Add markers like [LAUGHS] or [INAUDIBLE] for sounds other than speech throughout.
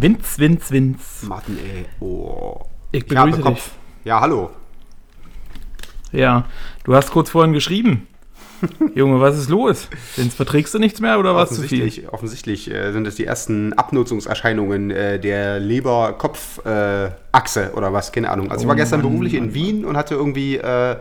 Winz, Winz, Winz. Martin, ey. Oh. Ich Ich begrüße dich. Kopf. Ja, hallo. Ja, du hast kurz vorhin geschrieben. [LAUGHS] Junge, was ist los? Vince, verträgst du nichts mehr oder was zu viel? Offensichtlich, äh, sind es die ersten Abnutzungserscheinungen äh, der Leber-Kopf-Achse äh, oder was, keine Ahnung. Also ich war Oh gestern Mann, beruflich in Mann, Wien und hatte irgendwie äh,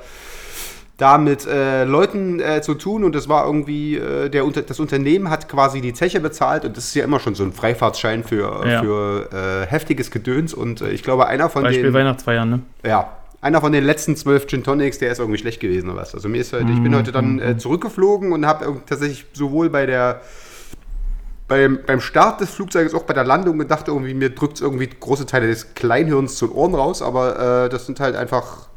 da mit äh, Leuten äh, zu tun und das war irgendwie, äh, der, unter, das Unternehmen hat quasi die Zeche bezahlt und das ist ja immer schon so ein Freifahrtschein für, Ja. für äh, heftiges Gedöns und äh, ich glaube einer von Beispiel den... Weihnachtsfeiern, ne? Ja, einer von den letzten zwölf Gin Tonics, der ist irgendwie schlecht gewesen oder was. Also mir ist heute, ich bin Mhm. heute dann äh, zurückgeflogen und habe tatsächlich sowohl bei der beim, beim Start des Flugzeuges auch bei der Landung gedacht, irgendwie mir drückt irgendwie große Teile des Kleinhirns zu den Ohren raus, aber das sind halt einfach.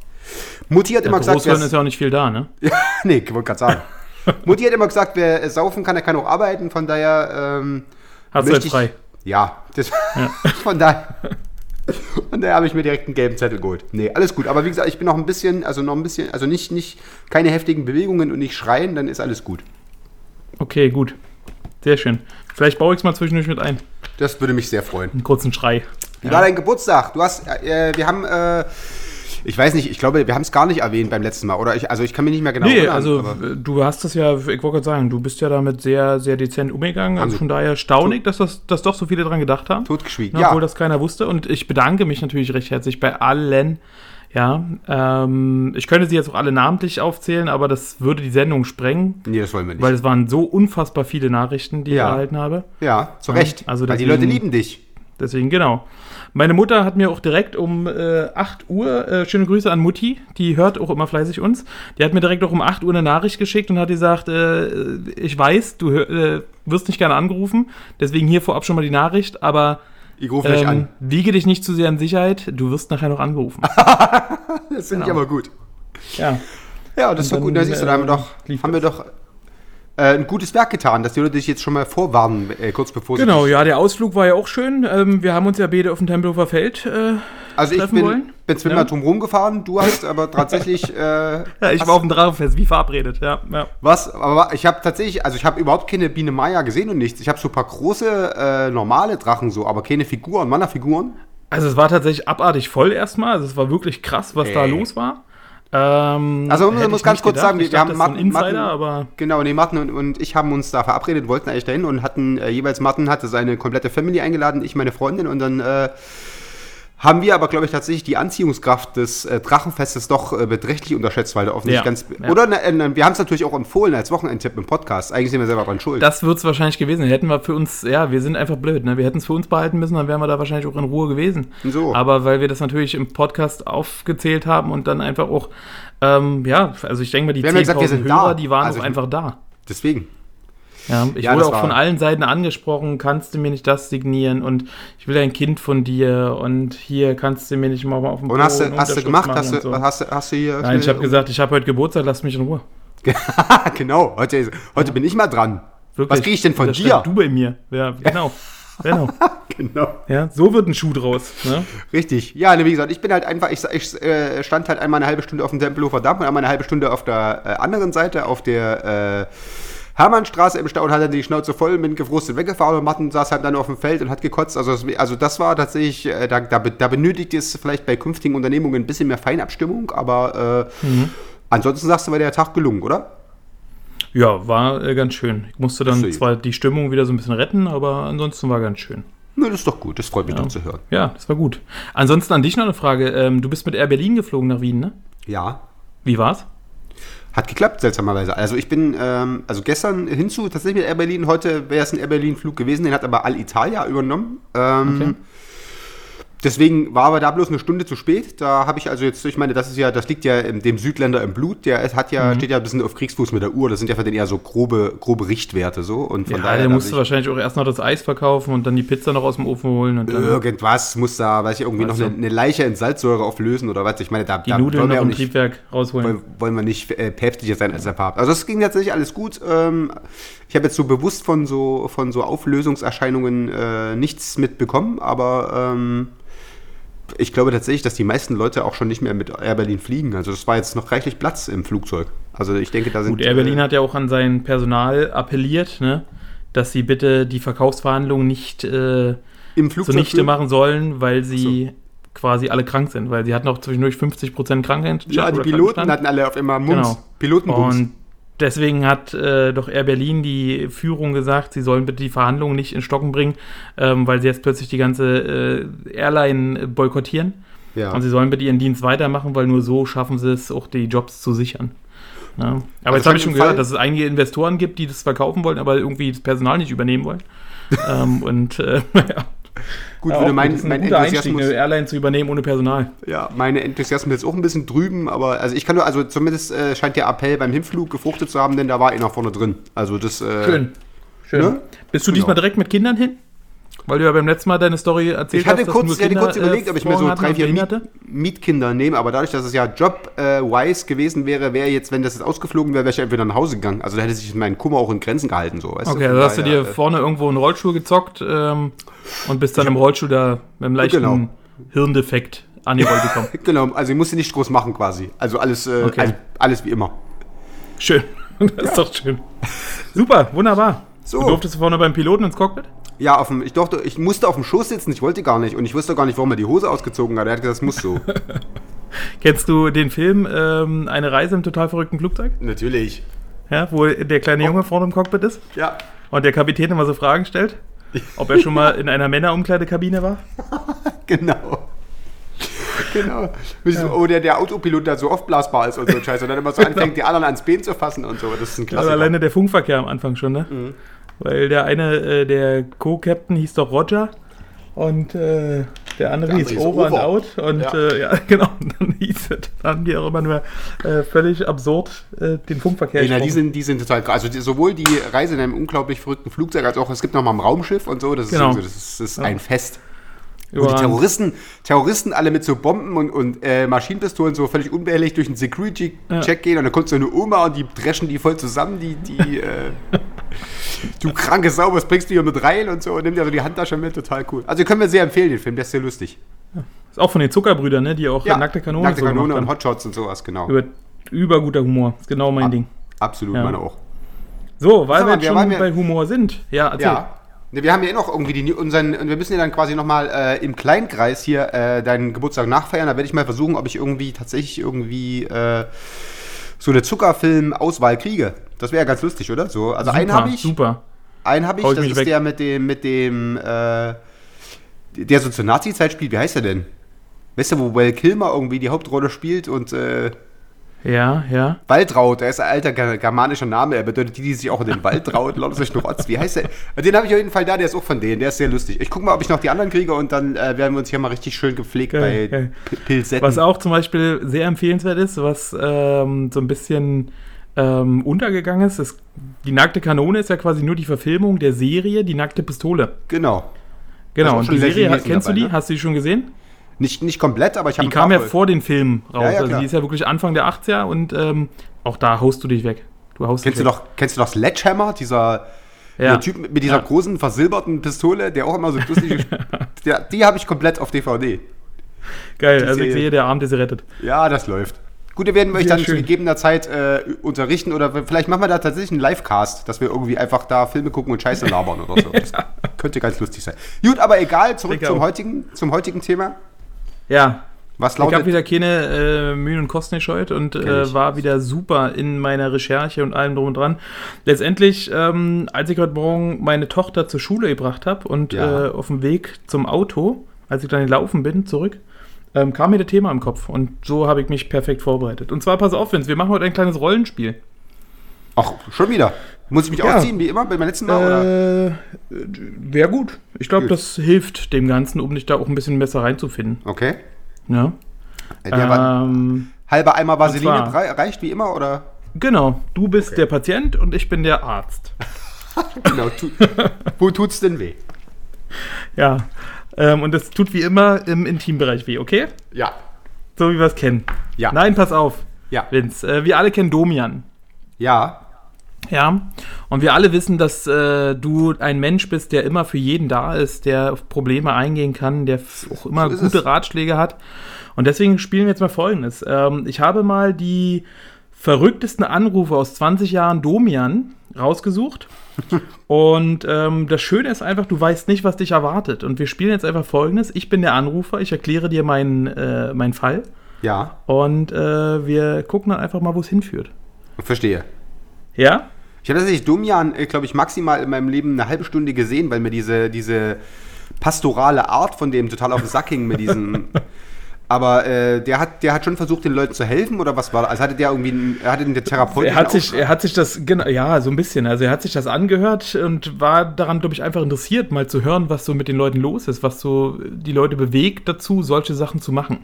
Mutti hat Ja, immer gesagt, wer ist ja auch nicht viel da, ne? [LAUGHS] ja, nee, ich wollte gerade sagen. [LAUGHS] Mutti hat immer gesagt, wer äh, saufen kann, der kann auch arbeiten. Von daher ähm, möchte jetzt frei? Ja, das, [LAUGHS] von daher. Von daher habe ich mir direkt einen gelben Zettel geholt. Nee, alles gut. Aber wie gesagt, ich bin noch ein bisschen, also noch ein bisschen, also nicht, nicht, keine heftigen Bewegungen und nicht schreien, dann ist alles gut. Okay, gut. Sehr schön. Vielleicht baue ich es mal zwischendurch mit ein. Das würde mich sehr freuen. Einen kurzen Schrei. Wie war dein Geburtstag? Du hast, äh, wir haben, äh, ich weiß nicht, ich glaube, wir haben es gar nicht erwähnt beim letzten Mal, oder? Ich, also ich kann mich nicht mehr genau nee, erinnern, also du hast das ja, ich wollte gerade sagen, du bist ja damit sehr, sehr dezent umgegangen. Also Also, von daher staunig, dass, das, dass doch so viele dran gedacht haben. Totgeschwiegen, Ne, ja. Obwohl das keiner wusste. Und ich bedanke mich natürlich recht herzlich bei allen. Ja, ähm, ich könnte sie jetzt auch alle namentlich aufzählen, aber das würde die Sendung sprengen, Nee, das wollen wir nicht. weil es waren so unfassbar viele Nachrichten, die Ja. ich erhalten habe. ja, zu Recht. also weil die deswegen- Leute lieben dich. Deswegen, genau. Meine Mutter hat mir auch direkt um äh, 8 Uhr, äh, schöne Grüße an Mutti, die hört auch immer fleißig uns, die hat mir direkt auch um 8 Uhr eine Nachricht geschickt und hat gesagt, äh, ich weiß, du äh, wirst nicht gerne angerufen, deswegen hier vorab schon mal die Nachricht, aber Ich rufe ähm, an. wiege dich nicht zu sehr in Sicherheit, du wirst nachher noch angerufen. [LAUGHS] Das finde ich genau. aber gut. ja. Ja, das ist doch gut. Da siehst du, da haben wir äh, doch, haben wir doch ein gutes Werk getan, dass die Leute dich jetzt schon mal vorwarnen, äh, kurz bevor sie Genau, ja, der Ausflug war ja auch schön. Ähm, wir haben uns ja beide auf dem Tempelhofer Feld äh, Also ich treffen bin, wollen. bin zwar Ja. mal drum rumgefahren, du hast aber tatsächlich [LAUGHS] äh, Ja, ich war auf dem Drachenfest, wie verabredet, ja. ja. was, aber ich habe tatsächlich, also ich habe überhaupt keine Biene Maya gesehen und nichts. Ich habe so ein paar große, äh, normale Drachen so, aber keine Figuren, Mana-Figuren. Also es war tatsächlich abartig voll erstmal. Also es war wirklich krass, was da Ey. los war. Ähm, Also man muss ich ganz kurz gedacht. sagen, wir, dachte, haben so Martin, Insider, Martin, aber genau, nee, Martin und, und ich haben uns da verabredet, wollten eigentlich dahin und hatten äh, jeweils Martin hatte seine komplette Family eingeladen, ich meine Freundin und dann äh, haben wir aber, glaube ich, tatsächlich die Anziehungskraft des äh, Drachenfestes doch äh, beträchtlich unterschätzt, weil da offensichtlich Ja, ganz. ja. Oder äh, wir haben es natürlich auch empfohlen als Wochenendtipp im Podcast. Eigentlich sind wir selber dran schuld. das wird es wahrscheinlich gewesen. Hätten wir für uns, ja, wir sind einfach blöd, ne? Wir hätten es für uns behalten müssen, dann wären wir da wahrscheinlich auch in Ruhe gewesen. So. Aber weil wir das natürlich im Podcast aufgezählt haben und dann einfach auch, ähm, ja, also ich denke mal, die Wir haben ja gesagt, wir 10.000 sind Hörer, da. die waren Also auch einfach da. Deswegen. Ja, ich Ja, wurde auch von allen Seiten angesprochen, kannst du mir nicht das signieren und ich will ein Kind von dir und hier kannst du mir nicht mal auf dem Und hast du, hast du gemacht? Hast du, so. hast, du, hast du hier. Nein, ich habe gesagt, ich habe heute Geburtstag, lass mich in Ruhe. [LAUGHS] genau, heute, ist- heute bin ich mal dran. Was kriege ich denn von dir? Du bei mir. Ja, genau. genau. [LAUGHS] Genau. Ja, so wird ein Schuh draus. Ne? Richtig. Ja, ne, wie gesagt, ich bin halt einfach, ich, ich äh, stand halt einmal eine halbe Stunde auf dem Tempelhofer Damm und einmal eine halbe Stunde auf der äh, anderen Seite, auf der äh, Hermannstraße im Stau und hat dann die Schnauze voll, bin gefrustet weggefahren und Martin saß halt dann auf dem Feld und hat gekotzt. Also, das- also das war tatsächlich, äh, da, da, da benötigt es vielleicht bei künftigen Unternehmungen ein bisschen mehr Feinabstimmung, aber äh, Mhm. ansonsten sagst du, war der Tag gelungen, oder? Ja, war äh, ganz schön. Ich musste dann so. zwar die Stimmung wieder so ein bisschen retten, aber ansonsten war ganz schön. Na, das ist doch gut, das freut mich doch zu hören. Ja, das war gut. Ansonsten an dich noch eine Frage. Ähm, du bist mit Air Berlin geflogen nach Wien, ne? Ja, Wie war's? Hat geklappt, seltsamerweise. Also ich bin, ähm, also gestern hinzu tatsächlich mit Air Berlin, heute wäre es ein Air Berlin-Flug gewesen, den hat aber Alitalia übernommen. Ähm, Okay. Deswegen war aber da bloß eine Stunde zu spät. Da habe ich also jetzt, ich meine, das ist ja, das liegt ja dem Südländer im Blut. Der hat ja, Mhm. steht ja ein bisschen auf Kriegsfuß mit der Uhr. Das sind ja für den eher so grobe, grobe Richtwerte so. Und von Ja, daher der musste wahrscheinlich auch erst noch das Eis verkaufen und dann die Pizza noch aus dem Ofen holen und dann irgendwas muss da, weiß ich, irgendwie noch eine, eine Leiche in Salzsäure auflösen oder was. Ich meine, da, die da Nudeln wollen wir auch nicht, Triebwerk rausholen. wollen, wollen wir nicht äh, päpstlicher sein als der Papst. Also es ging tatsächlich alles gut. Ähm, ich habe jetzt so bewusst von so, von so Auflösungserscheinungen äh, nichts mitbekommen, aber ähm, ich glaube tatsächlich, dass die meisten Leute auch schon nicht mehr mit Air Berlin fliegen. Also es war jetzt noch reichlich Platz im Flugzeug. Also ich denke, da sind... Gut, Air Berlin äh, hat ja auch an sein Personal appelliert, ne, dass sie bitte die Verkaufsverhandlungen nicht äh, im Flugzeug zunichte machen sollen, weil sie quasi alle krank sind, weil sie hatten auch zwischendurch 50% Krankheit. Ja, die Piloten hatten alle auf immer Mums. Genau. Pilotenbums. Und deswegen hat äh, doch Air Berlin die Führung gesagt, sie sollen bitte die Verhandlungen nicht in Stocken bringen, ähm, weil sie jetzt plötzlich die ganze äh, Airline boykottieren. ja. Und sie sollen bitte ihren Dienst weitermachen, weil nur so schaffen sie es, auch die Jobs zu sichern. Ja. Aber Also jetzt habe ich schon Fall- gehört, dass es einige Investoren gibt, die das verkaufen wollen, aber irgendwie das Personal nicht übernehmen wollen. [LAUGHS] ähm, und äh, [LAUGHS] ja. Gut, Ja, würde mein, gut. Mein Enthusiasmus... eine Airline zu übernehmen ohne Personal. Ja, meine Enthusiasmus ist auch ein bisschen drüben, aber also ich kann nur, also zumindest äh, scheint der Appell beim Hinflug gefruchtet zu haben, denn da war einer vorne drin. Also das. Äh, Schön. Schön. Ne? Bist du Genau. diesmal direkt mit Kindern hin? Weil du ja beim letzten Mal deine Story erzählt Ich hatte hast, dass kurz, nur ich hatte kurz überlegt, äh, ob ich mir so drei, vier Miet. Mietkinder nehme, aber dadurch, dass es ja job-wise gewesen wäre, wäre jetzt, wenn das jetzt ausgeflogen wäre, wäre ich entweder nach Hause gegangen. Also da hätte sich mein Kummer auch in Grenzen gehalten, so. Weißt Okay, Von also hast du dir äh, vorne irgendwo einen Rollstuhl gezockt ähm, und bist dann im Rollstuhl da mit einem leichten Genau. Hirndefekt angerollt gekommen. [LAUGHS] Genau, also ich musste nicht groß machen quasi. Also alles, äh, Okay. also alles wie immer. Schön. [LAUGHS] Das ist doch schön. Super, wunderbar. So. Du durftest vorne beim Piloten ins Cockpit? Ja, auf dem, ich, durfte, ich musste auf dem Schoß sitzen, ich wollte gar nicht. Und ich wusste gar nicht, warum er die Hose ausgezogen hat. Er hat gesagt, das muss so. [LAUGHS] Kennst du den Film ähm, Eine Reise im total verrückten Flugzeug? Natürlich. Ja, wo der kleine Junge vorne im Cockpit ist Ja. und der Kapitän immer so Fragen stellt? Ob er schon mal [LAUGHS] in einer Männerumkleidekabine war? [LAUGHS] Genau. Genau. Wie so, Oh, der, Autopilot da so aufblasbar ist und so ein Scheiß. Und dann immer so anfängt, die anderen ans Bein zu fassen und so. Das ist ein Also Klassiker. alleine der Funkverkehr am Anfang schon, ne? Mhm. Weil der eine, äh, der Co-Captain hieß doch Roger und äh, der andere Der hieß Over and. Out und Ja. äh, ja, [LAUGHS] genau, und dann hieß es, dann haben die auch immer nur äh, völlig absurd äh, den Funkverkehr Ja, die sind, die sind total krass. Also die, sowohl die Reise in einem unglaublich verrückten Flugzeug, als auch es gibt noch mal ein Raumschiff und so. Das ist, Genau. so, das ist, das ist ein Fest. Und die. Terroristen, Terroristen alle mit so Bomben und, und äh, Maschinenpistolen so völlig unbehelligt durch den Security-Check Ja. gehen und dann kommt so eine Oma und die dreschen die voll zusammen, die, die [LAUGHS] äh, du kranke Sau, was bringst du hier mit rein und so und nimmt ja so die Handtasche mit, total cool. Also können wir sehr empfehlen, den Film, der ist sehr lustig. Ist auch von den Zuckerbrüdern, ne? Die auch äh, nackte Kanone, Nackte so Kanone gemacht und. Hotshots und sowas, genau. Über, überguter Humor. Ist genau mein Ab- Ding. Absolut, Ja. meine auch. So, weil wir jetzt wir schon ja- bei Humor sind. Ja, erzähl. Ja. Ne, Wir haben ja eh noch irgendwie die, unseren, und wir müssen ja dann quasi nochmal äh, im Kleinkreis hier äh, deinen Geburtstag nachfeiern. Da werde ich mal versuchen, ob ich irgendwie tatsächlich irgendwie äh, so eine Zuckerfilm-Auswahl kriege. Das wäre ja ganz lustig, oder? So, also einen Super, habe ich, Super. einen habe ich, Hau das ist weg. der mit dem, mit dem, äh, der so zur Nazi-Zeit spielt. Wie heißt der denn? Weißt du, wo Will Kilmer irgendwie die Hauptrolle spielt und äh, Ja, ja. Waldraut, der ist ein alter ger- germanischer Name, er bedeutet die, die sich auch in den Wald traut, lauter [LAUGHS] sich nur Rotz. Wie heißt der? Den habe ich auf jeden Fall da, der ist auch von denen, der ist sehr lustig. Ich gucke mal, ob ich noch die anderen kriege und dann äh, werden wir uns hier mal richtig schön gepflegt Geil, bei. P- Pilsetten. Was auch zum Beispiel sehr empfehlenswert ist, was ähm, so ein bisschen ähm, untergegangen ist, ist, die nackte Kanone ist ja quasi nur die Verfilmung der Serie Die nackte Pistole. Genau. Genau, und die Serie, kennst dabei, du die? ne? Hast du die schon gesehen? Nicht, nicht komplett, aber ich habe Die kam ja vor den Filmen raus. Ja, ja, also die ist ja wirklich Anfang der 80er und ähm, auch da haust du dich weg. Du haust Kennst du, weg. noch, kennst du noch Sledgehammer, dieser Ja. der Typ mit dieser Ja. großen versilberten Pistole, der auch immer so lustig [LAUGHS] der, Die habe ich komplett auf DVD. Geil, die also ich Serie. sehe, der Abend ist gerettet. Ja, das läuft. Gut, wir werden euch dann zu schön. gegebener Zeit äh, unterrichten oder vielleicht machen wir da tatsächlich einen Livecast, dass wir irgendwie einfach da Filme gucken und Scheiße labern oder so. [LAUGHS] Das könnte ganz lustig sein. Gut, aber egal, zurück zum heutigen, zum heutigen Thema. Ja, Was ich habe lautet wieder keine äh, Mühen und Kosten gescheut und äh, war wieder super in meiner Recherche und allem drum und dran. Letztendlich, ähm, als ich heute Morgen meine Tochter zur Schule gebracht habe und Ja. äh, auf dem Weg zum Auto, als ich dann gelaufen bin, zurück, ähm, kam mir das Thema im Kopf und so habe ich mich perfekt vorbereitet. Und zwar, pass auf, Vince, wir machen heute ein kleines Rollenspiel. Ach, schon wieder. Muss ich mich Ja. ausziehen, wie immer, beim letzten Mal? Äh, Wäre gut. Ich glaube, das hilft dem Ganzen, um dich da auch ein bisschen besser reinzufinden. Okay. Der war, Ähm, halber Eimer Vaseline zwar- rei- reicht wie immer, oder? genau, du bist der Patient und ich bin der Arzt. [LAUGHS] Genau. Tu, wo tut's denn weh? Ja. Ähm, und das tut wie immer im Intimbereich weh, okay? Ja. So wie wir es kennen. Ja. Nein, pass auf, Ja. Vince. Äh, wir alle kennen Domian. Ja. Ja. Und wir alle wissen, dass äh, du ein Mensch bist, der immer für jeden da ist, der auf Probleme eingehen kann, der auch immer So gute es. Ratschläge hat. Und deswegen spielen wir jetzt mal Folgendes. Ähm, ich habe mal die verrücktesten Anrufe aus 20 Jahren Domian rausgesucht. [LAUGHS] Und ähm, das Schöne ist einfach, du weißt nicht, was dich erwartet. Und wir spielen jetzt einfach Folgendes. Ich bin der Anrufer, ich erkläre dir meinen, äh, meinen Fall. Ja. Und äh, wir gucken dann einfach mal, wo es hinführt. Verstehe. Ja? Ich habe tatsächlich Domian, glaube ich, maximal in meinem Leben eine halbe Stunde gesehen, weil mir diese, diese pastorale Art von dem total auf den Sack ging mit diesen. [LAUGHS] Aber äh, der, hat, der hat schon versucht, den Leuten zu helfen oder was war das? Also hatte der irgendwie einen, hatte den Therapeuten. Er hat, sich, er hat sich das, genau, ja, so ein bisschen. Also er hat sich das angehört und war daran, glaube ich, einfach interessiert, mal zu hören, was so mit den Leuten los ist, was so die Leute bewegt dazu, solche Sachen zu machen.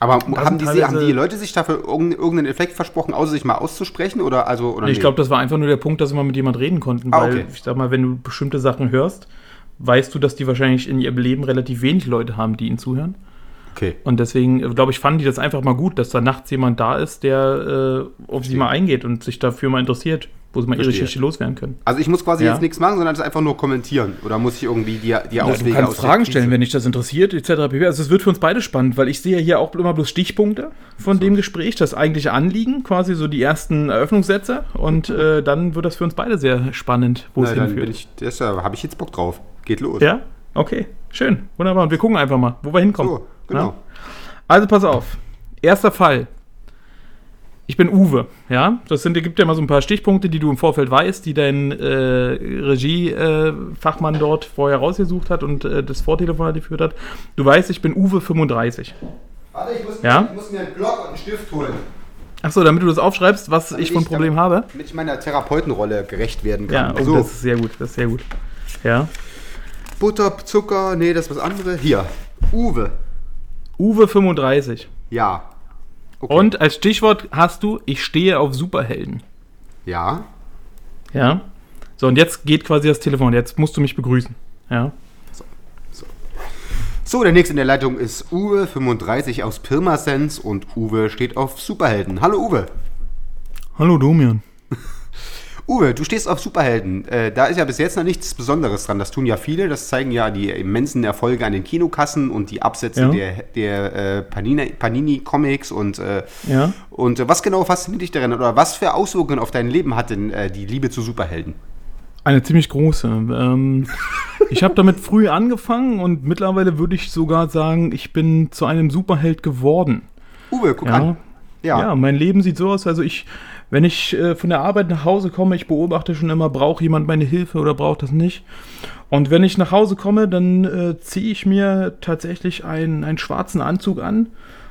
Aber haben die, haben die Leute sich dafür irgendeinen Effekt versprochen, außer sich mal auszusprechen? Oder also oder Ich nee? glaube, das war einfach nur der Punkt, dass sie mal mit jemand reden konnten, Ah, weil okay. ich sag mal, wenn du bestimmte Sachen hörst, weißt du, dass die wahrscheinlich in ihrem Leben relativ wenig Leute haben, die ihnen zuhören. Okay. Und deswegen, äh, glaube ich, fanden die das einfach mal gut, dass da nachts jemand da ist, der äh, auf sie mal eingeht und sich dafür mal interessiert, wo sie mal ihre Verstehe. Geschichte loswerden können. Also ich muss quasi Ja. jetzt nichts machen, sondern das einfach nur kommentieren. Oder muss ich irgendwie die, die Also Auswege du kannst aus Fragen stellen, wenn dich das interessiert, etc. pp. Also es wird für uns beide spannend, weil ich sehe hier auch immer bloß Stichpunkte von dem Gespräch, das eigentliche Anliegen, quasi so die ersten Eröffnungssätze. Und äh, dann wird das für uns beide sehr spannend, wo Na, es dann bin hinführt. ich, das habe ich jetzt Bock drauf. Geht los. Ja? Okay, schön, wunderbar. Und wir gucken einfach mal, wo wir hinkommen. So, genau. Ja? Also pass auf. Erster Fall. Ich bin Uwe, ja. Das sind, gibt ja mal so ein paar Stichpunkte, die du im Vorfeld weißt, die dein äh, Regie-Fachmann dort vorher rausgesucht hat und äh, das Vortelefonat geführt hat. Du weißt, ich bin Uwe 35. Warte, ich muss, Ja? ich muss mir einen Block und einen Stift holen. Achso, damit du das aufschreibst, was Damit ich für ein Problem damit- habe. Damit ich meiner Therapeutenrolle gerecht werden Ja, kann. oh, so, das ist sehr gut, das ist sehr gut. Ja. Butter, Zucker, nee, das ist was anderes. Hier, Uwe. Uwe 35. Ja. Okay. Und als Stichwort hast du, ich stehe auf Superhelden. Ja. Ja. So, und jetzt geht quasi das Telefon. Jetzt musst du mich begrüßen. Ja. So, der nächste in der Leitung ist Uwe, 35 aus Pirmasens und Uwe steht auf Superhelden. Hallo Uwe. Hallo Domian. Uwe, du stehst auf Superhelden. Äh, da ist ja bis jetzt noch nichts Besonderes dran. Das tun ja viele. Das zeigen ja die immensen Erfolge an den Kinokassen und die Absätze Ja. der, der äh, Panini- Panini-Comics und, äh, Ja. und äh, was genau fasziniert dich daran oder was für Auswirkungen auf dein Leben hat denn äh, die Liebe zu Superhelden? Eine ziemlich große. Ähm, [LAUGHS] ich habe damit früh angefangen und mittlerweile würde ich sogar sagen, ich bin zu einem Superheld geworden. Uwe, guck Ja. an. Ja. mein Leben sieht so aus. Also ich, wenn ich äh, von der Arbeit nach Hause komme, ich beobachte schon immer, braucht jemand meine Hilfe oder braucht das nicht. Und wenn ich nach Hause komme, dann äh, ziehe ich mir tatsächlich einen, einen schwarzen Anzug an.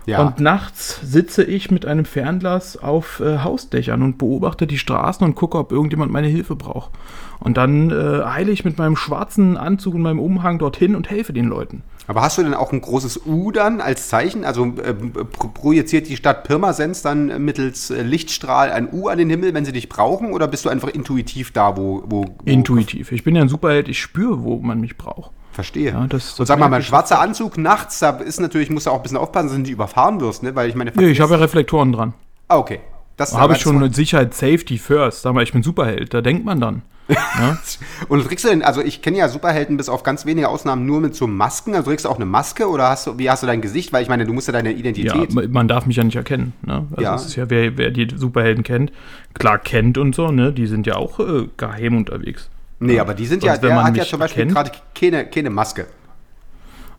Ja. Und nachts sitze ich mit einem Fernglas auf äh, Hausdächern und beobachte die Straßen und gucke, ob irgendjemand meine Hilfe braucht. Und dann äh, eile ich mit meinem schwarzen Anzug und meinem Umhang dorthin und helfe den Leuten. Aber hast du denn auch ein großes U dann als Zeichen? Also äh, pro projiziert die Stadt Pirmasens dann mittels äh, Lichtstrahl ein U an den Himmel, wenn sie dich brauchen? Oder bist du einfach intuitiv da, wo. wo, wo Intuitiv. Ich bin ja ein Superheld, ich spüre, wo man mich braucht. Verstehe. Ja, das- Und sag mal, mein schwarzer Anzug nachts, da ist natürlich, musst du auch ein bisschen aufpassen, dass du nicht überfahren wirst, ne? Weil ich meine. Nee, ich habe ja Reflektoren dran. Ah, okay. Das Da habe ich schon mit Sicherheit Safety first. Sag mal, ich bin Superheld. Da denkt man dann. Ja? [LAUGHS] Und trägst du denn, also ich kenne ja Superhelden bis auf ganz wenige Ausnahmen nur mit so Masken. Also trägst du auch eine Maske oder hast du, wie hast du dein Gesicht? Weil ich meine, du musst ja deine ja, Identität. ma- man darf mich ja nicht erkennen. Ne? Also Ja. es ist ja, wer, wer die Superhelden kennt, klar kennt und so, ne? Die sind ja auch äh, geheim unterwegs. Nee, aber die sind ja, Sonst, wenn der hat ja zum Beispiel gerade keine, keine Maske.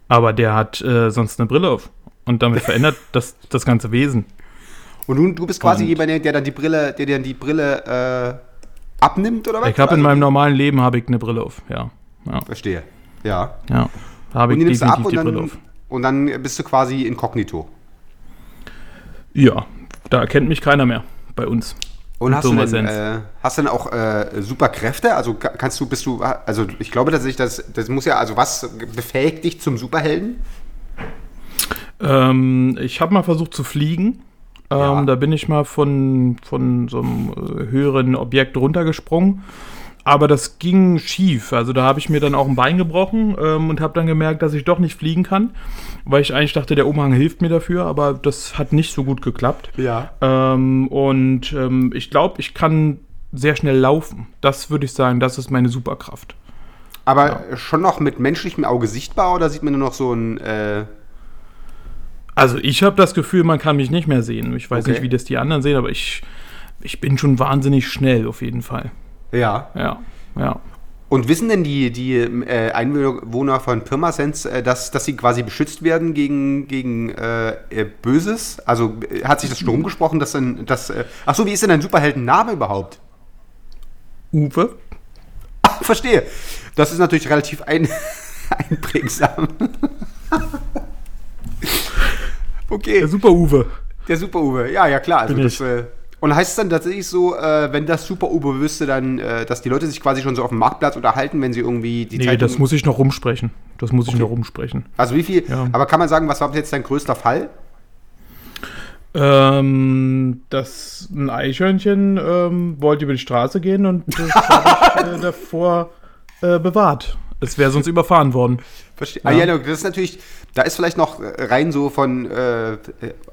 Aber der hat äh, sonst eine Brille auf. Und damit verändert [LAUGHS] das das ganze Wesen. Und du, du bist quasi Und- jemand, der dann die Brille, der dann die Brille äh, abnimmt oder was? Ich habe in Also, meinem normalen Leben habe ich eine Brille auf. Ja, ja, Verstehe. Ja. ja. Da habe ich du ab definitiv und die Brille dann, auf. und dann bist du quasi inkognito. Ja, da erkennt mich keiner mehr bei uns. Und hast du, denn, äh, hast denn auch äh, Superkräfte? Also ka- kannst du, bist du, also ich glaube tatsächlich, das, das muss ja, also was befähigt dich zum Superhelden? Ähm, ich habe mal versucht zu fliegen. Ähm, Ja. Da bin ich mal von, von so einem äh, höheren Objekt runtergesprungen. Aber das ging schief. Also da habe ich mir dann auch ein Bein gebrochen ähm, und habe dann gemerkt, dass ich doch nicht fliegen kann. Weil ich eigentlich dachte, der Umhang hilft mir dafür, aber das hat nicht so gut geklappt. Ja. Ähm, und ähm, ich glaube, ich kann sehr schnell laufen. Das würde ich sagen, das ist meine Superkraft. Aber schon noch mit menschlichem Auge sichtbar oder sieht man nur noch so ein, äh, Also ich habe das Gefühl, man kann mich nicht mehr sehen. Ich weiß Okay. nicht, wie das die anderen sehen, aber ich, ich bin schon wahnsinnig schnell auf jeden Fall. Ja. Ja, ja. Und wissen denn die, die äh, Einwohner von Pirmasens, äh, dass, dass sie quasi beschützt werden gegen, gegen äh, Böses? Also äh, hat sich das schon rumgesprochen, dass dann, dass, äh, ach so, wie ist denn dein Superheldenname überhaupt? Uwe? Ah, verstehe. Das ist natürlich relativ ein, [LAUGHS] einprägsam. [LAUGHS] okay, Der Super Uwe. der Super-Uwe. Ja, ja, klar. Also Bin das, ich. Und heißt es dann tatsächlich so, äh, wenn das Super-Uwe wüsste, dann, äh, dass die Leute sich quasi schon so auf dem Marktplatz unterhalten, wenn sie irgendwie die Nee, Zeitung- das muss ich noch rumsprechen. Das muss ich noch rumsprechen. Also wie viel, Ja. aber kann man sagen, was war jetzt dein größter Fall? Ähm, das ein Eichhörnchen ähm, wollte über die Straße gehen und das habe ich äh, [LAUGHS] davor äh, bewahrt. Es wäre sonst überfahren worden. Verstehe. Ja. Ah, ja, das ist natürlich, da ist vielleicht noch rein so von, äh, äh,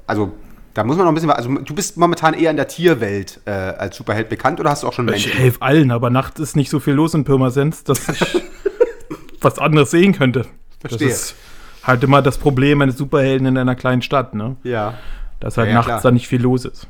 also da muss man noch ein bisschen, also du bist momentan eher in der Tierwelt äh, als Superheld bekannt oder hast du auch schon Ich Menschen? helfe allen, aber nachts ist nicht so viel los in Pirmasens, dass ich [LAUGHS] was anderes sehen könnte. Verstehe. Das ist halt immer das Problem eines Superhelden in einer kleinen Stadt, ne? Ja. Dass halt Ja, ja, nachts klar. da nicht viel los ist.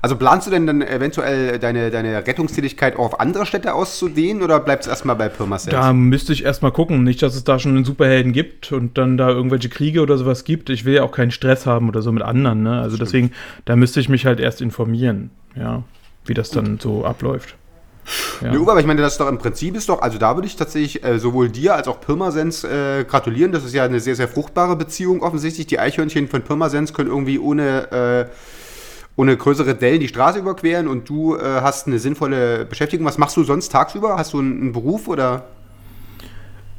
Also planst du denn dann eventuell deine, deine Rettungstätigkeit auch auf andere Städte auszudehnen oder bleibst du erstmal bei Pirmasens? Da müsste ich erstmal gucken. Nicht, dass es da schon einen Superhelden gibt und dann da irgendwelche Kriege oder sowas gibt. Ich will ja auch keinen Stress haben oder so mit anderen, ne? Also deswegen, da müsste ich mich halt erst informieren, ja, wie das dann so abläuft. Ja. Ja. Uwe, aber ich meine, das ist doch im Prinzip ist doch, also da würde ich tatsächlich äh, sowohl dir als auch Pirmasens äh, gratulieren. Das ist ja eine sehr, sehr fruchtbare Beziehung offensichtlich. Die Eichhörnchen von Pirmasens können irgendwie ohne, äh, ohne größere Dellen die Straße überqueren und du äh, hast eine sinnvolle Beschäftigung. Was machst du sonst tagsüber? Hast du einen, einen Beruf oder?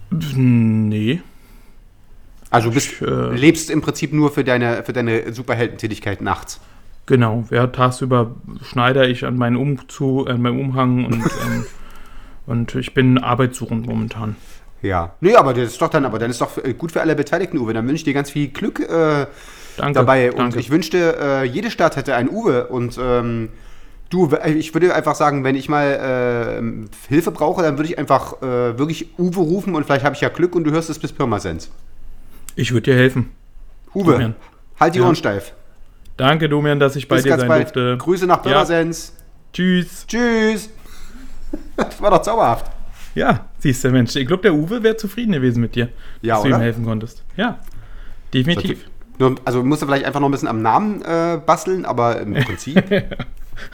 Nee. Also du bist, Ich, äh, lebst im Prinzip nur für deine, für deine Superheldentätigkeit nachts. Genau, ja, tagsüber schneide ich an meinen Umzug, an meinem Umhang und, [LAUGHS] ähm, und ich bin arbeitssuchend momentan. Ja. Nee, aber das ist doch dann, aber dann ist doch äh, gut für alle Beteiligten, Uwe. Dann wünsche ich dir ganz viel Glück. Äh, Danke. dabei. Und danke. ich wünschte, äh, jede Stadt hätte einen Uwe. Und ähm, du, ich würde einfach sagen, wenn ich mal äh, Hilfe brauche, dann würde ich einfach äh, wirklich Uwe rufen und vielleicht habe ich ja Glück und du hörst es bis Pirmasens. Ich würde dir helfen. Uwe, Domian. halt die Ja. Ohren steif. Danke, Domian, dass ich bei bis dir ganz sein bald. durfte. Grüße nach Ja. Pirmasens. Tschüss. Tschüss. das [LAUGHS] war doch zauberhaft. Ja, siehst du, Mensch, ich glaube, der Uwe wäre zufrieden gewesen mit dir, Ja, dass du ihm oder? helfen konntest. Ja, definitiv. Nur, also musst du vielleicht einfach noch ein bisschen am Namen äh, basteln, aber im [LAUGHS] Prinzip.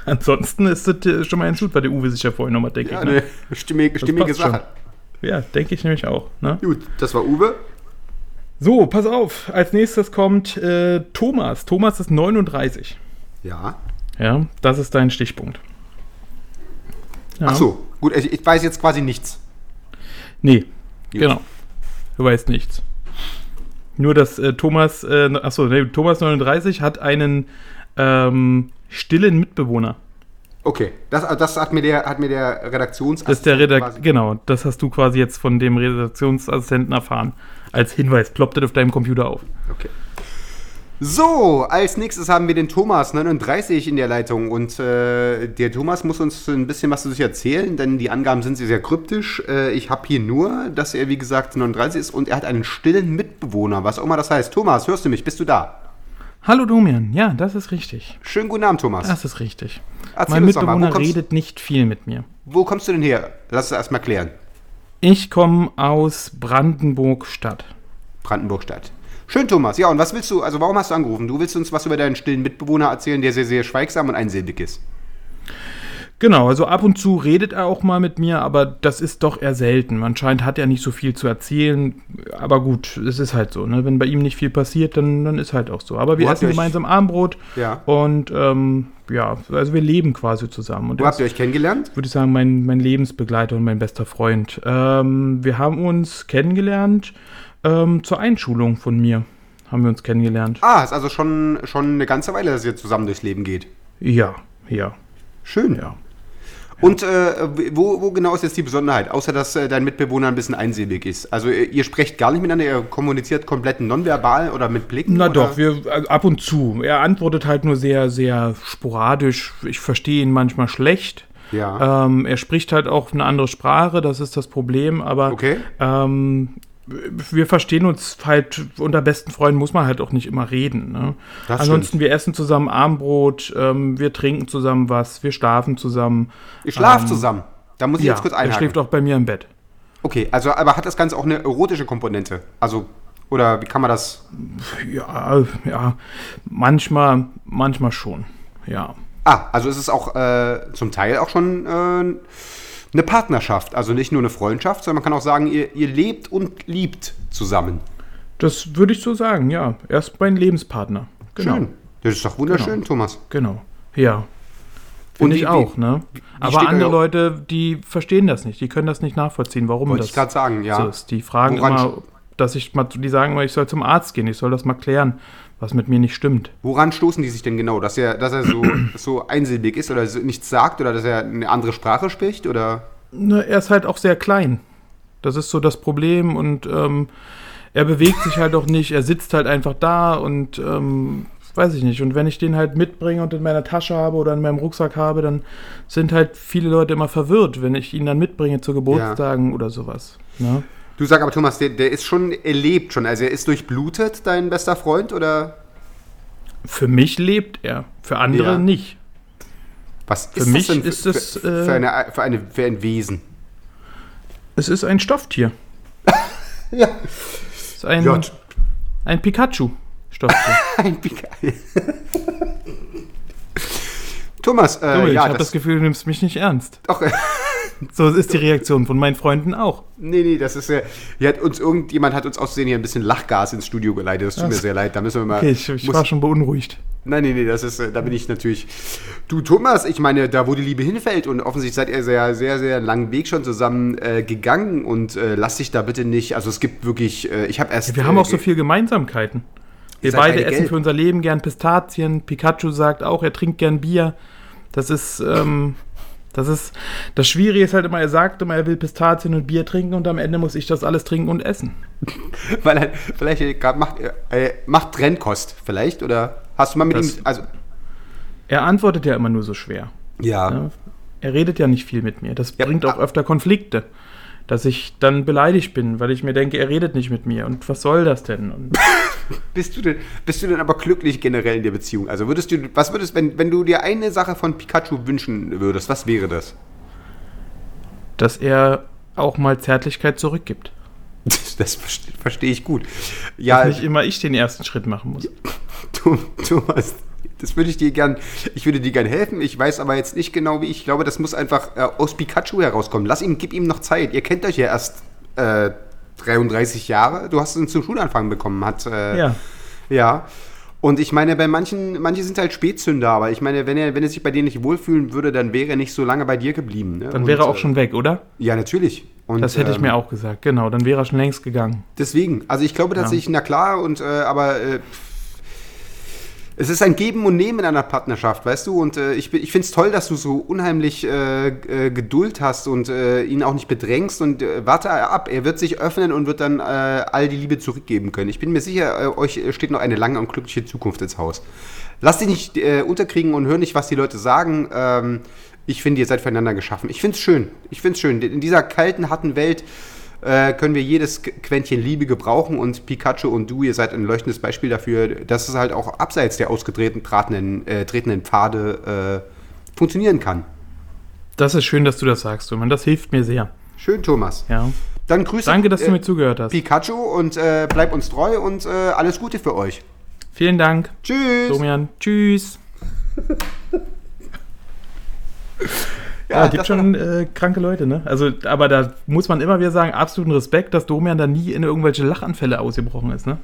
Ansonsten ist das äh, schon mal ein Sud, weil der Uwe sich ja vorhin nochmal denkt. ja, ne? eine stimmige, stimmige passt schon. Sache. Ja, denke ich nämlich auch. Ne? Gut, das war Uwe. So, pass auf. Als nächstes kommt äh, Thomas. Thomas ist 39. Ja. Ja, das ist dein Stichpunkt. Ja. Ach so, gut, ich, ich weiß jetzt quasi nichts. Nee, Gut. genau. Du weißt nichts. Nur, dass äh, Thomas, äh, achso, nee, Thomas 39 hat einen ähm, stillen Mitbewohner. Okay, das, das hat mir der, hat mir der Redaktionsassistent Das ist der Redakt genau, das hast du quasi jetzt von dem Redaktionsassistenten erfahren. Als Hinweis, ploppt das auf deinem Computer auf. Okay. So, als nächstes haben wir den Thomas 39 in der Leitung und äh, der Thomas muss uns ein bisschen was zu sich erzählen, denn die Angaben sind sehr, sehr kryptisch. Äh, ich habe hier nur, dass er wie gesagt 39 ist und er hat einen stillen Mitbewohner, was auch immer das heißt. Thomas, hörst du mich? Bist du da? Hallo Domian, ja, das ist richtig. Schönen guten Abend, Thomas. Das ist richtig. Erzähl mein Mitbewohner kommst- redet nicht viel mit mir. Wo kommst du denn her? Lass es erstmal klären. Ich komme aus Brandenburg-Stadt. Brandenburg-Stadt. Schön, Thomas. Ja, und was willst du, also warum hast du angerufen? Du willst uns was über deinen stillen Mitbewohner erzählen, der sehr, sehr schweigsam und einsilbig ist. Genau, also ab und zu redet er auch mal mit mir, aber das ist doch eher selten. Anscheinend hat er nicht so viel zu erzählen, aber gut, es ist halt so. Ne? Wenn bei ihm nicht viel passiert, dann, dann ist halt auch so. Aber wir Wo essen gemeinsam Abendbrot Ja. und ähm, ja, also wir leben quasi zusammen. Und Wo habt ihr euch kennengelernt? würde ich sagen, mein, mein Lebensbegleiter und mein bester Freund. Ähm, wir haben uns kennengelernt ähm, zur Einschulung von mir. Haben wir uns kennengelernt. Ah, ist also schon, schon eine ganze Weile, dass ihr zusammen durchs Leben geht. Ja, ja, Schön. ja. Und äh, wo, wo genau ist jetzt die Besonderheit? Außer, dass äh, dein Mitbewohner ein bisschen einsilbig ist. Also ihr, ihr sprecht gar nicht miteinander, ihr kommuniziert komplett nonverbal oder mit Blicken? Na oder? doch, wir also ab und zu. Er antwortet halt nur sehr, sehr sporadisch. Ich verstehe ihn manchmal schlecht. Ja. Ähm, er spricht halt auch eine andere Sprache, das ist das Problem, aber Okay. ähm, wir verstehen uns halt, unter besten Freunden muss man halt auch nicht immer reden. Ne? Ansonsten, wir essen zusammen Abendbrot, ähm, wir trinken zusammen was, wir schlafen zusammen. Ihr schlaft zusammen. Da muss ich Ja, jetzt kurz er einhaken. schläft auch bei mir im Bett. Okay, also aber hat das Ganze auch eine erotische Komponente? Also, oder wie kann man das. Ja, ja, manchmal, manchmal schon, ja. Ah, also ist es auch äh, zum Teil auch schon äh, eine Partnerschaft. Also nicht nur eine Freundschaft, sondern man kann auch sagen, ihr, ihr lebt und liebt zusammen. Das würde ich so sagen, ja. Er ist mein Lebenspartner. Genau. Schön. Das ist doch wunderschön, Genau. Thomas. Genau. Ja. Und Finde wie- ich auch, ne? steht Aber euer- andere Leute, die verstehen das nicht. Die können das nicht nachvollziehen, warum Wollte das ich gerade sagen, ja. so ist. Die fragen Woran immer, dass ich mal, die sagen immer, ich soll zum Arzt gehen, ich soll das mal klären, was mit mir nicht stimmt. Woran stoßen die sich denn genau? Dass er, dass er so, [CLEARS THROAT] so einsilbig ist oder so nichts sagt oder dass er eine andere Sprache spricht? Oder? Ne, er ist halt auch sehr klein. Das ist so das Problem und ähm, er bewegt sich halt auch nicht. Er sitzt halt einfach da und ähm, weiß ich nicht. Und wenn ich den halt mitbringe und in meiner Tasche habe oder in meinem Rucksack habe, dann sind halt viele Leute immer verwirrt, wenn ich ihn dann mitbringe zu Geburtstagen oder sowas. Ne? Du sag aber, Thomas, der, der ist schon, er lebt schon. Also er ist durchblutet, dein bester Freund? Oder Für mich lebt er, für andere Ja. nicht. was Für mich ist für, es, für, äh, für, eine, für, eine, für ein Wesen? Es ist ein Stofftier. [LAUGHS] Ja. Es ist ein, Ja. ein Pikachu-Stofftier. [LAUGHS] Ein Pika [LAUGHS] Thomas, äh, ich ja, habe das, das Gefühl, du nimmst mich nicht ernst. doch, äh, [LAUGHS] So ist die Reaktion von meinen Freunden auch. nee, nee, das ist, äh, hier hat uns, irgendjemand hat uns auszusehen hier ein bisschen Lachgas ins Studio geleitet, das tut Ach mir sehr leid, da müssen wir mal, Okay, ich, ich muss, war schon beunruhigt. nein, nee, nee, das ist, äh, da bin ich natürlich, du Thomas, ich meine, da wo die Liebe hinfällt und offensichtlich seid ihr sehr, sehr, sehr langen Weg schon zusammen äh, gegangen und äh, lass dich da bitte nicht, also es gibt wirklich, äh, ich habe erst, Wir haben äh, auch so viele Gemeinsamkeiten. Wir beide essen gelb. für unser Leben gern Pistazien. Pikachu sagt auch, er trinkt gern Bier. Das ist, ähm, das ist, das Schwierige ist halt immer, er sagt immer, er will Pistazien und Bier trinken und am Ende muss ich das alles trinken und essen. [LAUGHS] Weil er vielleicht macht, äh, macht Trennkost vielleicht oder hast du mal mit Das- ihm, also Er antwortet ja immer nur so schwer. ja, Ja? Er redet ja nicht viel mit mir. Das Ja, bringt auch öfter Konflikte. Dass ich dann beleidigt bin, weil ich mir denke, er redet nicht mit mir. Und was soll das denn? [LAUGHS] Bist du denn bist du denn aber glücklich generell in der Beziehung? Also würdest du was würdest wenn wenn du dir eine Sache von Pikachu wünschen würdest, was wäre das? dass er auch mal Zärtlichkeit zurückgibt. [LAUGHS] Das verste- verstehe ich gut. Ja, Dass nicht immer ich den ersten Schritt machen muss. [LAUGHS] du, Thomas, das würde ich dir gern, ich würde dir gern helfen. Ich weiß aber jetzt nicht genau, wie. Ich glaube, das muss einfach äh, aus Pikachu herauskommen. Lass ihm, gib ihm noch Zeit. Ihr kennt euch ja erst äh, 33 Jahre. Du hast ihn zum Schulanfang bekommen, hat. Äh, Ja. Ja. Und ich meine, bei manchen, manche sind halt Spätzünder, aber ich meine, wenn er, wenn er sich bei dir nicht wohlfühlen würde, dann wäre er nicht so lange bei dir geblieben. Ne? Dann wäre er auch schon weg, oder? Äh, ja, natürlich. Und, Das hätte ich ähm, mir auch gesagt. Genau, dann wäre er schon längst gegangen. Deswegen, also ich glaube tatsächlich, na klar, und äh, aber äh, es ist ein Geben und Nehmen in einer Partnerschaft, weißt du? Und äh, ich, ich finde es toll, dass du so unheimlich äh, äh, Geduld hast und äh, ihn auch nicht bedrängst und äh, warte ab. Er wird sich öffnen und wird dann all die Liebe zurückgeben können. Ich bin mir sicher, euch steht noch eine lange und glückliche Zukunft ins Haus. Lass dich nicht unterkriegen und hör nicht, was die Leute sagen. Ähm, ich finde, ihr seid füreinander geschaffen. Ich finde es schön. Ich finde es schön. In dieser kalten, harten Welt äh, können wir jedes Qu- Quäntchen Liebe gebrauchen und Pikachu und du, ihr seid ein leuchtendes Beispiel dafür, dass es halt auch abseits der ausgetretenen tratenden, äh, tretenden Pfade äh, funktionieren kann. Das ist schön, dass du das sagst, Roman. Das hilft mir sehr. Schön, Thomas. Ja. Dann grüße Danke, dass du äh, mir zugehört hast. Pikachu und äh, bleib uns treu und äh, alles Gute für euch. Vielen Dank, Tschüss. Domian. Tschüss. [LAUGHS] [LAUGHS] Ja, gibt das war schon äh, kranke Leute, ne? Also, aber da muss man immer wieder sagen, absoluten Respekt, dass Domian da nie in irgendwelche Lachanfälle ausgebrochen ist, ne?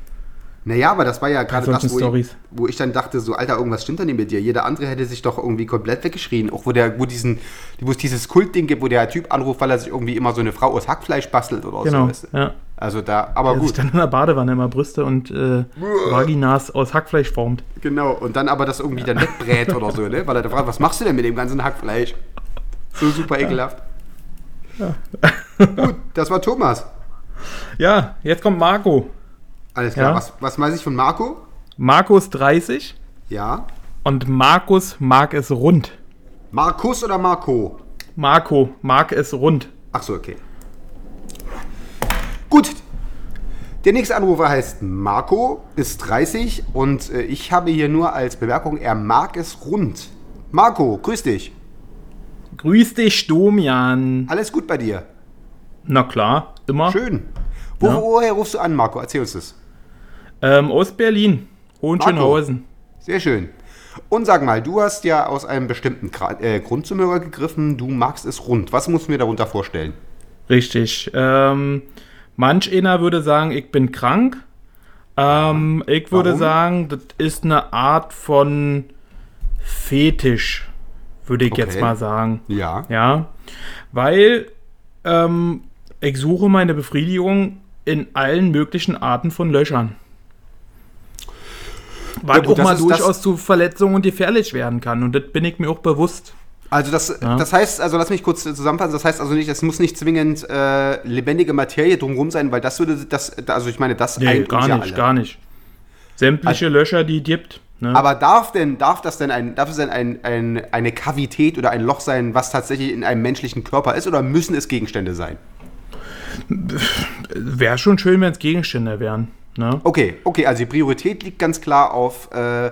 Naja, aber das war ja gerade das, wo ich, wo ich dann dachte, so, Alter, irgendwas stimmt da nicht mit dir. Jeder andere hätte sich doch irgendwie komplett weggeschrien. Auch wo der, wo diesen, wo es dieses Kultding gibt, wo der Typ anruft, weil er sich irgendwie immer so eine Frau aus Hackfleisch bastelt oder Genau. so. weißt du? Ja. Also da, aber Der sich gut. dann in der Badewanne immer Brüste und äh, Vaginas aus Hackfleisch formt. Genau. Und dann aber das irgendwie dann wegbrät oder so, ne? Weil er da fragt, was machst du denn mit dem ganzen Hackfleisch? So super ekelhaft. Gut, das war Thomas. Ja, jetzt kommt Marco. Alles klar. Ja. Was, was weiß ich von Marco? Markus 30 Ja. und Markus mag es rund. Markus oder Marco? Marco mag es rund. Ach so, okay. Gut. Der nächste Anrufer heißt Marco, ist 30 und äh, ich habe hier nur als Bemerkung, er mag es rund. Marco, grüß dich. Grüß dich, Domian. Alles gut bei dir? Na klar, immer. Schön. Wo, Ja. Woher rufst du an, Marco? Erzähl uns das. Ähm, aus Berlin, Hohenschönhausen. Sehr schön. Und sag mal, du hast ja aus einem bestimmten Gra äh, Grund zum Hörer gegriffen, du magst es rund. Was muss mir darunter vorstellen? Richtig. Ähm, manch einer würde sagen, ich bin krank. Ähm, ich würde Warum? sagen, das ist eine Art von Fetisch, würde ich jetzt Okay. mal sagen. Ja. Ja, weil ähm, ich suche meine Befriedigung in allen möglichen Arten von Löchern. Was Ja, gut, auch das mal durchaus zu Verletzungen und gefährlich werden kann. Und das bin ich mir auch bewusst. Also das, das heißt, also lass mich kurz zusammenfassen, das heißt also nicht, es muss nicht zwingend äh, lebendige Materie drumherum sein, weil das würde, das, also ich meine, das Nee, eint gar uns ja nicht, alle. gar nicht. Sämtliche Löcher, die es gibt. Ne? Aber darf denn, darf das denn ein, darf es denn ein, ein, eine Kavität oder ein Loch sein, was tatsächlich in einem menschlichen Körper ist, oder müssen es Gegenstände sein? Wäre schon schön, wenn es Gegenstände wären. Ne? Okay, okay, also die Priorität liegt ganz klar auf, äh,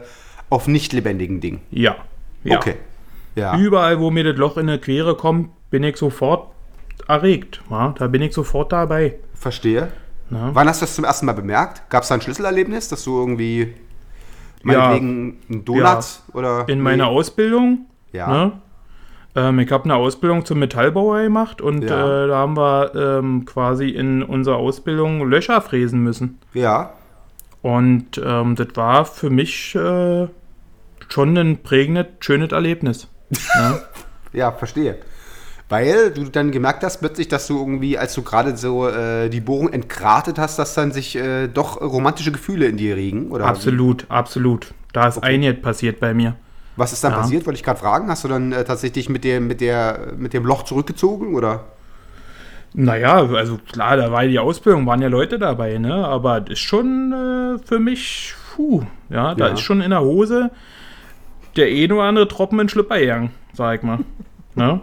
auf nicht lebendigen Dingen. Ja. ja. Okay. Ja. Überall, wo mir das Loch in der Quere kommt, bin ich sofort erregt. Ja? Da bin ich sofort dabei. Verstehe. Ja. Wann hast du das zum ersten Mal bemerkt? Gab es da ein Schlüsselerlebnis, dass du irgendwie meinetwegen einen Donut oder In Nee. meiner Ausbildung. Ja. Ne? Ähm, ich habe eine Ausbildung zum Metallbauer gemacht und Ja. äh, da haben wir ähm, quasi in unserer Ausbildung Löcher fräsen müssen. Ja. Und ähm, das war für mich äh, schon ein prägendes, schönes Erlebnis. Ne? [LAUGHS] Ja, verstehe. Weil du dann gemerkt hast, plötzlich, dass du irgendwie, als du gerade so äh, die Bohrung entgratet hast, dass dann sich äh, doch romantische Gefühle in dir regen? Oder absolut, absolut. Da ist einiges passiert bei mir. Was ist dann Ja. passiert? Wollte ich gerade fragen. Hast du dann äh, tatsächlich mit dem, mit, der, mit dem Loch zurückgezogen? Oder? Naja, also klar, da war die Ausbildung, waren ja Leute dabei, ne? Aber das ist schon äh, für mich, puh, ja, da Ja. ist schon in der Hose der ein oder andere Tropfen in Schlüpper gegangen, sag ich mal. [LAUGHS] ne?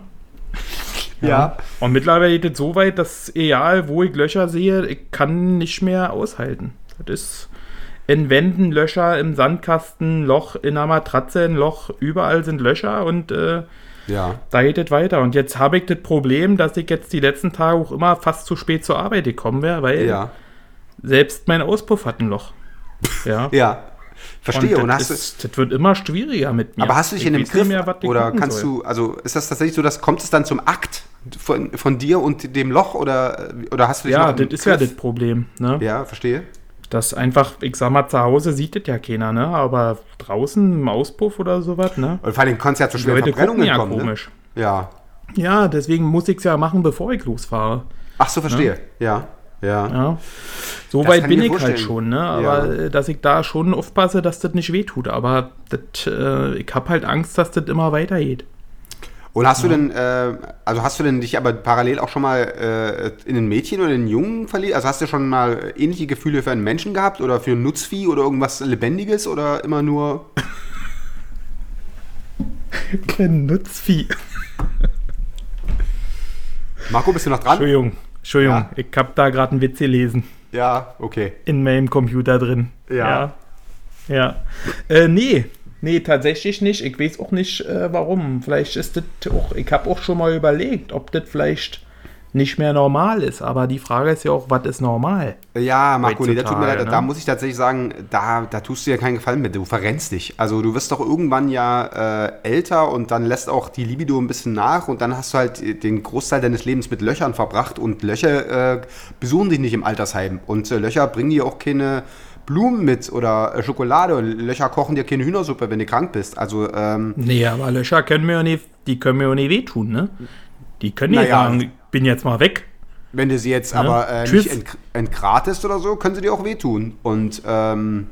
Ja. Und mittlerweile geht es so weit, dass egal, wo ich Löcher sehe, ich kann nicht mehr aushalten. Das ist in Wänden Löcher, im Sandkasten Loch, in der Matratze ein Loch, überall sind Löcher und äh, Ja. da geht es weiter. Und jetzt habe ich das Problem, dass ich jetzt die letzten Tage auch immer fast zu spät zur Arbeit gekommen wäre, weil Ja. selbst mein Auspuff hat ein Loch. [LAUGHS] Ja. Ja. Verstehe. Und, Und, hast das, du, ist, das wird immer schwieriger mit mir. aber hast du dich Ich in dem Griff? mehr, oder kannst soll. du, also ist das tatsächlich so, dass kommt es dann zum Akt von, von dir und dem Loch oder, oder hast du dich Ja, noch im das ist ja Griff? das Problem. Ne? Ja, verstehe. Das einfach, ich sag mal, zu Hause sieht das ja keiner, ne? Aber draußen im Auspuff oder sowas, ne? Und vor allem kann es ja zu schweren Verbrennungen ja kommen. komisch. Ne? Ja. Ja, deswegen muss ich es ja machen, bevor ich losfahre. Ach so, verstehe. Ja. Ja. Ja. So weit bin ich ich halt schon, ne? Aber Ja. äh, dass ich da schon aufpasse, dass das nicht wehtut. Aber das, äh, ich habe halt Angst, dass das immer weitergeht. Und hast du denn, äh, also hast du denn dich aber parallel auch schon mal äh, in ein Mädchen oder in einen Jungen verliebt? Also hast du schon mal ähnliche Gefühle für einen Menschen gehabt oder für ein Nutzvieh oder irgendwas Lebendiges oder immer nur. [LAUGHS] Kein Nutzvieh. Marco, bist du noch dran? Entschuldigung, Entschuldigung. Ja. Ich habe da gerade einen Witz gelesen. Ja, okay. in meinem Computer drin. Ja. Ja. ja. Äh, nee. Nee, tatsächlich nicht. Ich weiß auch nicht, äh, warum. Vielleicht ist das auch, ich habe auch schon mal überlegt, ob das vielleicht nicht mehr normal ist. Aber die Frage ist ja auch, was ist normal? Ja, Marco, nee, da tut mir leid, ne? da muss ich tatsächlich sagen, da, da tust du dir keinen Gefallen mit, du verrennst dich. Also du wirst doch irgendwann ja äh, älter und dann lässt auch die Libido ein bisschen nach und dann hast du halt den Großteil deines Lebens mit Löchern verbracht und Löcher äh, besuchen dich nicht im Altersheim und äh, Löcher bringen dir auch keine Blumen mit oder äh, Schokolade und Löcher kochen dir keine Hühnersuppe, wenn du krank bist. Also ähm, Nee, aber Löcher können mir ja nicht, die können mir ja nicht wehtun, ne? Die können nicht Naja. sagen, bin jetzt mal weg. Wenn du sie jetzt aber äh, nicht ent entgratest oder so, können sie dir auch wehtun. Und ähm,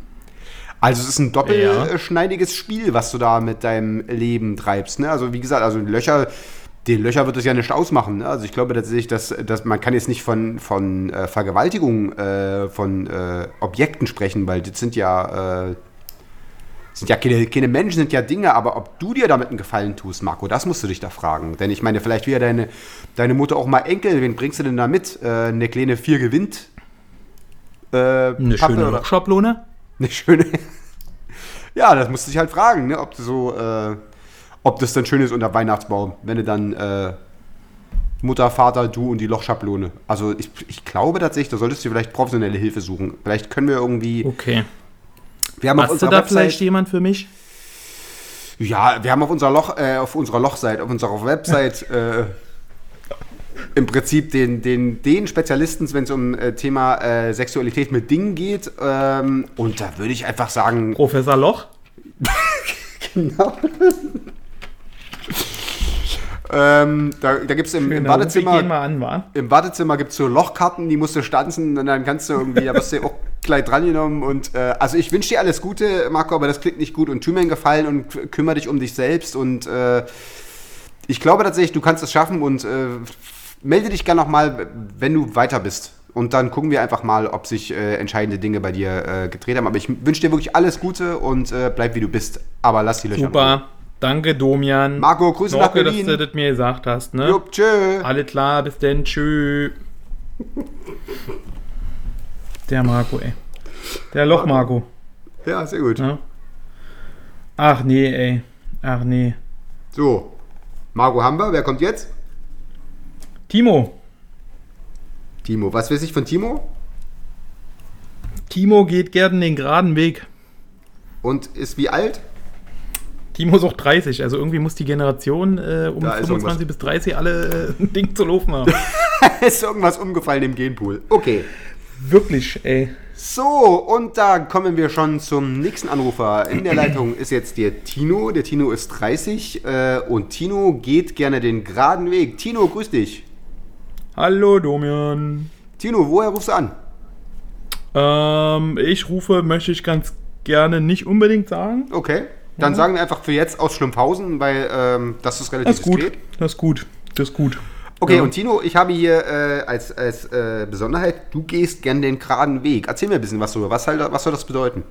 also es ist ein doppelschneidiges Spiel, was du da mit deinem Leben treibst. Ne? Also wie gesagt, also Löcher, den Löcher wird es ja nicht ausmachen. Ne? Also ich glaube tatsächlich, dass, dass man kann jetzt nicht von, von äh, Vergewaltigung äh, von äh, Objekten sprechen, weil das sind ja äh, sind ja keine, keine Menschen, sind ja Dinge, aber ob du dir damit einen Gefallen tust, Marco, das musst du dich da fragen. Denn ich meine, vielleicht will ja deine, deine Mutter auch mal Enkel, wen bringst du denn da mit? Äh, eine kleine vier gewinnt? Äh, Eine Pappe schöne oder- Lochschablone. Eine schöne. [LAUGHS] ja, das musst du dich halt fragen, ne? ob du so, äh, ob das dann schön ist unter Weihnachtsbaum, wenn du dann äh, Mutter, Vater, du und die Lochschablone. Also ich, ich glaube tatsächlich, da solltest du vielleicht professionelle Hilfe suchen. Vielleicht können wir irgendwie. Okay. Wir haben auf Hast du unserer da Website. vielleicht jemand für mich? Ja, wir haben auf unserer Loch, äh, auf unserer Lochseite, auf unserer Website [LAUGHS] äh, im Prinzip den, den, den Spezialisten, wenn es um äh, Thema äh, Sexualität mit Dingen geht. Ähm, und da würde ich einfach sagen, Professor Loch? [LAUGHS] genau. Ähm, da da gibt es im, im Genau, mal an? Im Badezimmer gibt so Lochkarten, die musst du stanzen und dann kannst du irgendwie, da wirst du auch gleich drangenommen. Und äh, also ich wünsche dir alles Gute, Marco, aber das klingt nicht gut und tu mir einen Gefallen und kümmere dich um dich selbst. Und äh, ich glaube tatsächlich, du kannst es schaffen und äh, melde dich gerne nochmal, wenn du weiter bist. Und dann gucken wir einfach mal, ob sich äh, entscheidende Dinge bei dir äh, gedreht haben. Aber ich wünsche dir wirklich alles Gute und äh, bleib wie du bist. Aber lass die Löcher in Ruhe. Danke, Domian. Marco, Grüße nach Danke, dass Berlin. du das mir gesagt hast, ne? Jupp, tschö. Alles klar, bis denn. Tschö. Der Marco, ey. Der Loch Marco. Ja, sehr gut. Ja. Ach nee, ey. Ach nee. So, Marco haben wir. Wer kommt jetzt? Timo. Timo. Was weiß ich von Timo? Timo geht gerne den geraden Weg. Und ist wie alt? Timo ist auch 30, also irgendwie muss die Generation äh, um Da ist 25 bis 30 alle äh, ein Ding zu laufen haben. [LAUGHS] ist irgendwas umgefallen im Genpool. Okay. Wirklich, ey. So, und da kommen wir schon zum nächsten Anrufer. In der Leitung ist jetzt der Tino. Der Tino ist 30 äh, und Tino geht gerne den geraden Weg. Tino, grüß dich. Hallo, Domian. Tino, woher rufst du an? Ähm, ich rufe, möchte ich ganz gerne nicht unbedingt sagen. Okay. Dann sagen wir einfach für jetzt aus Schlumpfhausen, weil ähm, das ist relativ Das ist gut. diskret. Das ist gut. Das ist gut. Okay, Ja. und Tino, ich habe hier äh, als, als äh, Besonderheit, du gehst gern den geraden Weg. Erzähl mir ein bisschen was darüber. Was, halt, was soll das bedeuten?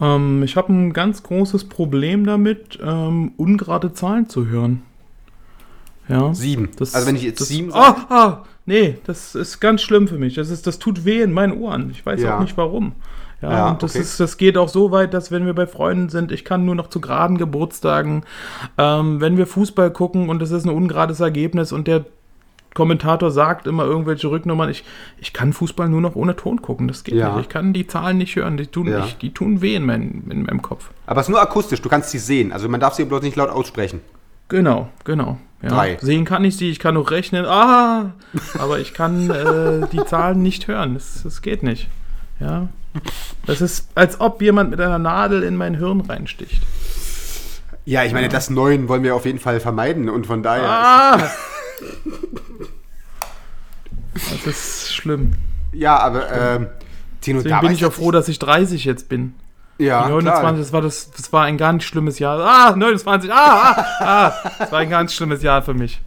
Ähm, ich habe ein ganz großes Problem damit, ähm, ungerade Zahlen zu hören. Ja. Sieben. Das, also wenn ich jetzt das, sieben sage. Ah, ah, nee, das ist ganz schlimm für mich. Das, ist, das tut weh in meinen Ohren. Ich weiß Ja. auch nicht warum. Ja, Ja, und das, okay. ist, das geht auch so weit, dass wenn wir bei Freunden sind, ich kann nur noch zu geraden Geburtstagen, ähm, wenn wir Fußball gucken und es ist ein ungerades Ergebnis und der Kommentator sagt immer irgendwelche Rücknummern, ich, ich kann Fußball nur noch ohne Ton gucken. Das geht Ja. nicht. Ich kann die Zahlen nicht hören. Die tun, Ja. nicht, die tun weh in, mein, in meinem Kopf. Aber es ist nur akustisch, du kannst sie sehen. Also man darf sie bloß nicht laut aussprechen. Genau, genau. Ja. Drei. Sehen kann ich sie, ich kann auch rechnen. Ah! Aber ich kann äh, die Zahlen nicht hören. Das, das geht nicht. Ja. Das ist, als ob jemand mit einer Nadel in mein Hirn reinsticht. Ja, ich meine, das Neuen wollen wir auf jeden Fall vermeiden und von daher. Ah! [LAUGHS] Das ist schlimm. Ja, aber ähm, Tino, Deswegen bin ich auch froh, dass ich 30 jetzt bin. Ja, Die 29, klar. das war, das, das war ein ganz schlimmes Jahr. Ah, 29, ah, ah, ah. Das war ein ganz schlimmes Jahr für mich.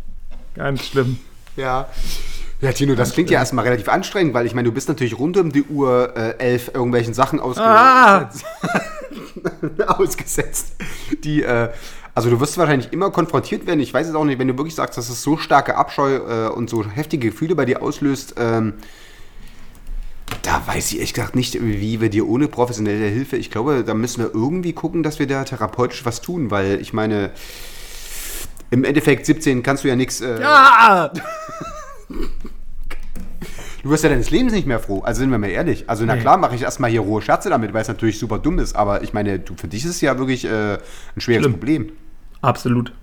Ganz schlimm. Ja. Ja, Tino, das klingt ja erstmal relativ anstrengend, weil ich meine, du bist natürlich rund um die Uhr äh, elf irgendwelchen Sachen ausge Ah! [LAUGHS] ausgesetzt. Die, äh, also du wirst wahrscheinlich immer konfrontiert werden. Ich weiß es auch nicht, wenn du wirklich sagst, dass es so starke Abscheu äh, und so heftige Gefühle bei dir auslöst. Ähm, da weiß ich ehrlich gesagt nicht, wie wir dir ohne professionelle Hilfe, ich glaube, da müssen wir irgendwie gucken, dass wir da therapeutisch was tun, weil ich meine, im Endeffekt 17 kannst du ja nichts. Äh, Ah! [LAUGHS] Du wirst ja deines Lebens nicht mehr froh. Also sind wir mal ehrlich. Also na klar mache ich erstmal hier rohe Scherze damit, weil es natürlich super dumm ist. Aber ich meine, du, für dich ist es ja wirklich äh, ein schweres Schlimm. Problem. Absolut.